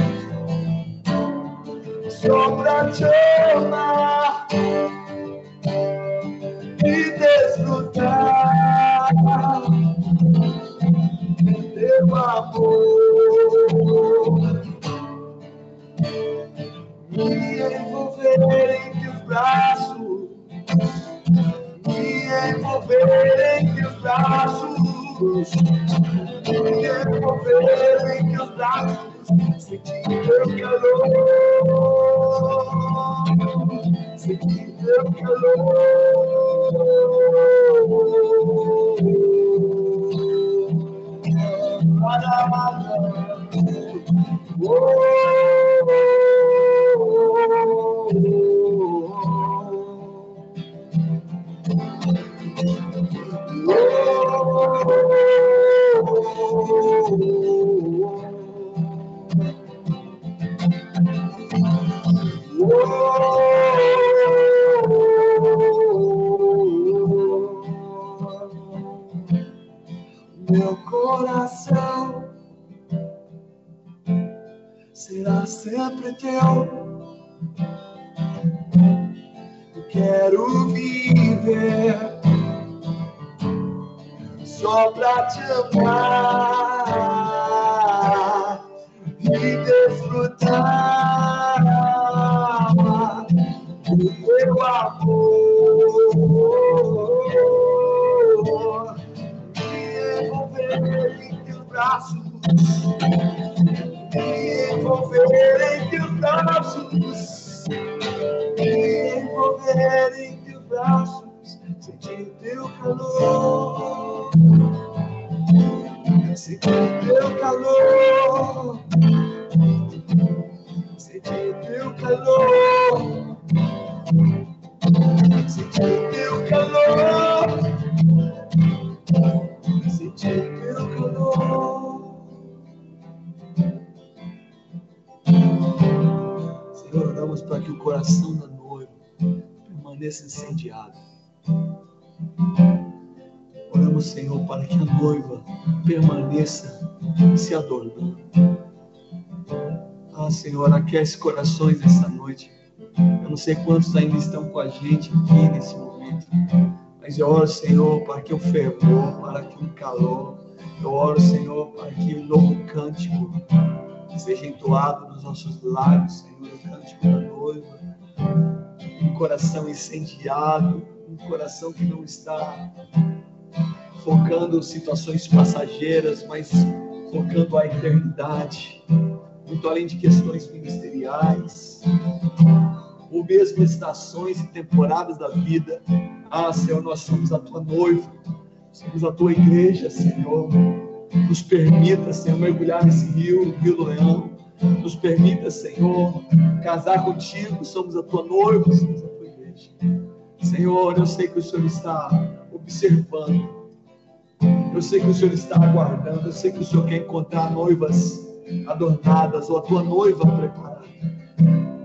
só pra te amar teu só pra te permaneça se adornando. Ah, Senhor, aquece corações nessa noite. Eu não sei quantos ainda estão com a gente aqui nesse momento, mas eu oro, Senhor, para que o fervor, para que o calor, eu oro, Senhor, para que o novo cântico seja entoado nos nossos lábios, Senhor, o cântico da noiva, um coração incendiado, um coração que não está focando situações passageiras, mas focando a eternidade, muito além de questões ministeriais. ou mesmo estações e temporadas da vida. Ah, Senhor, nós somos a tua noiva, somos a tua igreja, Senhor. Nos permita, Senhor, mergulhar nesse rio, no Rio do Leão. Nos permita, Senhor, casar contigo. Somos a tua noiva, somos a tua igreja. Senhor, eu sei que o Senhor está observando. Eu sei que o Senhor está aguardando. Eu sei que o Senhor quer encontrar noivas adornadas ou a tua noiva preparada.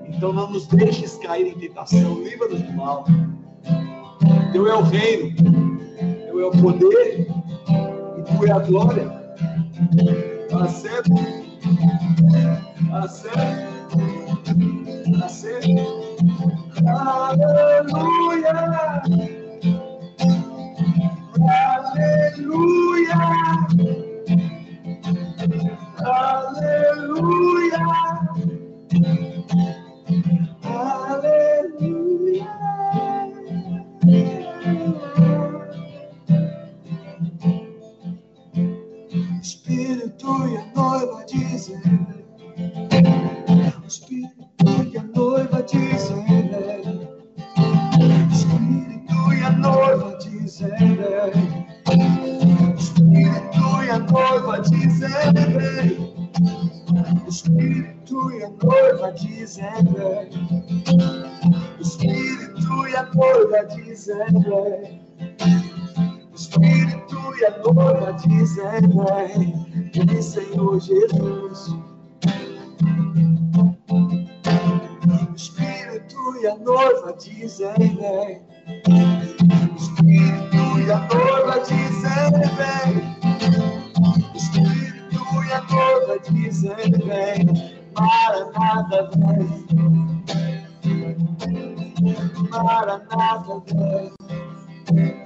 Então não nos deixes cair em tentação. Livra-nos do mal. Teu é o reino. Teu é o poder. E tu é a glória. Para sempre. Para sempre. Para sempre. Aleluia. Aleluia. Aleluia. Jesus. O Espírito e a noiva dizem vem. O Espírito e a noiva dizem vem. O Espírito e a noiva dizem vem. Maranata vem. Maranata vem.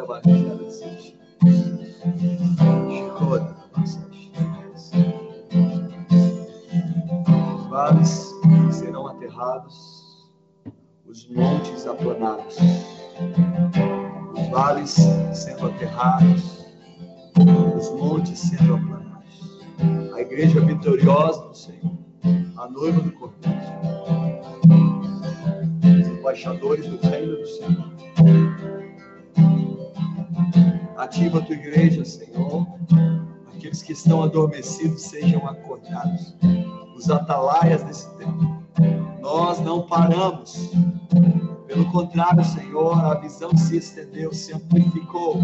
Shivas, Rabashadasich. Shikoda, Masash. Os vales serão aterrados, os montes aplanados. Os vales sendo aterrados, os montes sendo aplanados. A igreja vitoriosa do Senhor, a noiva do Cordeiro, os embaixadores do reino do Senhor. Ativa a tua igreja, Senhor. Aqueles que estão adormecidos sejam acordados. Os atalaias desse tempo. Nós não paramos. Pelo contrário, Senhor, a visão se estendeu, se amplificou.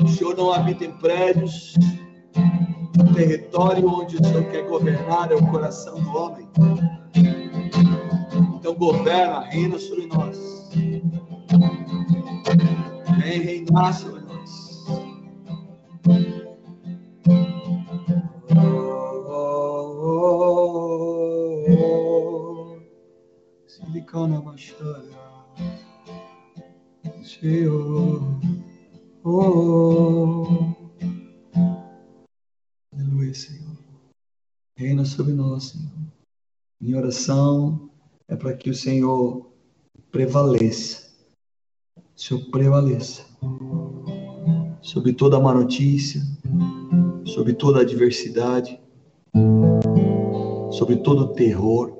O Senhor não habita em prédios. O território onde o Senhor quer governar é o coração do homem. Então governa, reina sobre nós. Vem reinar sobre nós. Silicona Mashtara. Senhor. Oh. Aleluia, Senhor. Reina sobre nós, Senhor. Minha oração é para que o Senhor prevaleça. Senhor prevaleça sobre toda má notícia, sobre toda adversidade, sobre todo terror,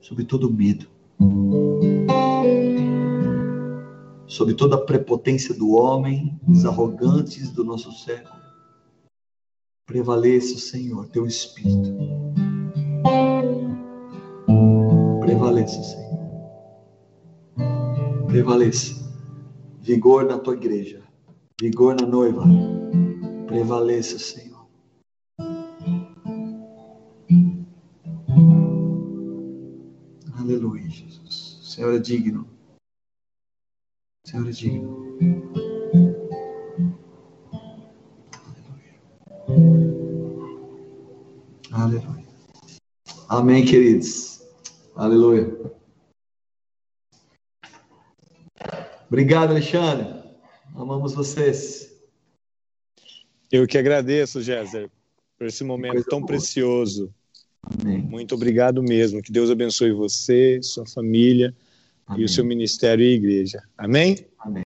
sobre todo medo, sobre toda a prepotência do homem, os arrogantes do nosso século. Prevaleça, Senhor, teu Espírito. Prevaleça, Senhor. Prevaleça vigor na tua igreja, vigor na noiva. Prevaleça, Senhor. Aleluia, Jesus. O Senhor é digno. O Senhor é digno. Aleluia. Aleluia. Amém, queridos. Aleluia. Obrigado, Alexandre. Amamos vocês. Eu que agradeço, Géser, por esse momento tão boa. precioso. Amém. Muito obrigado mesmo. Que Deus abençoe você, sua família Amém. e o seu ministério e igreja. Amém? Amém.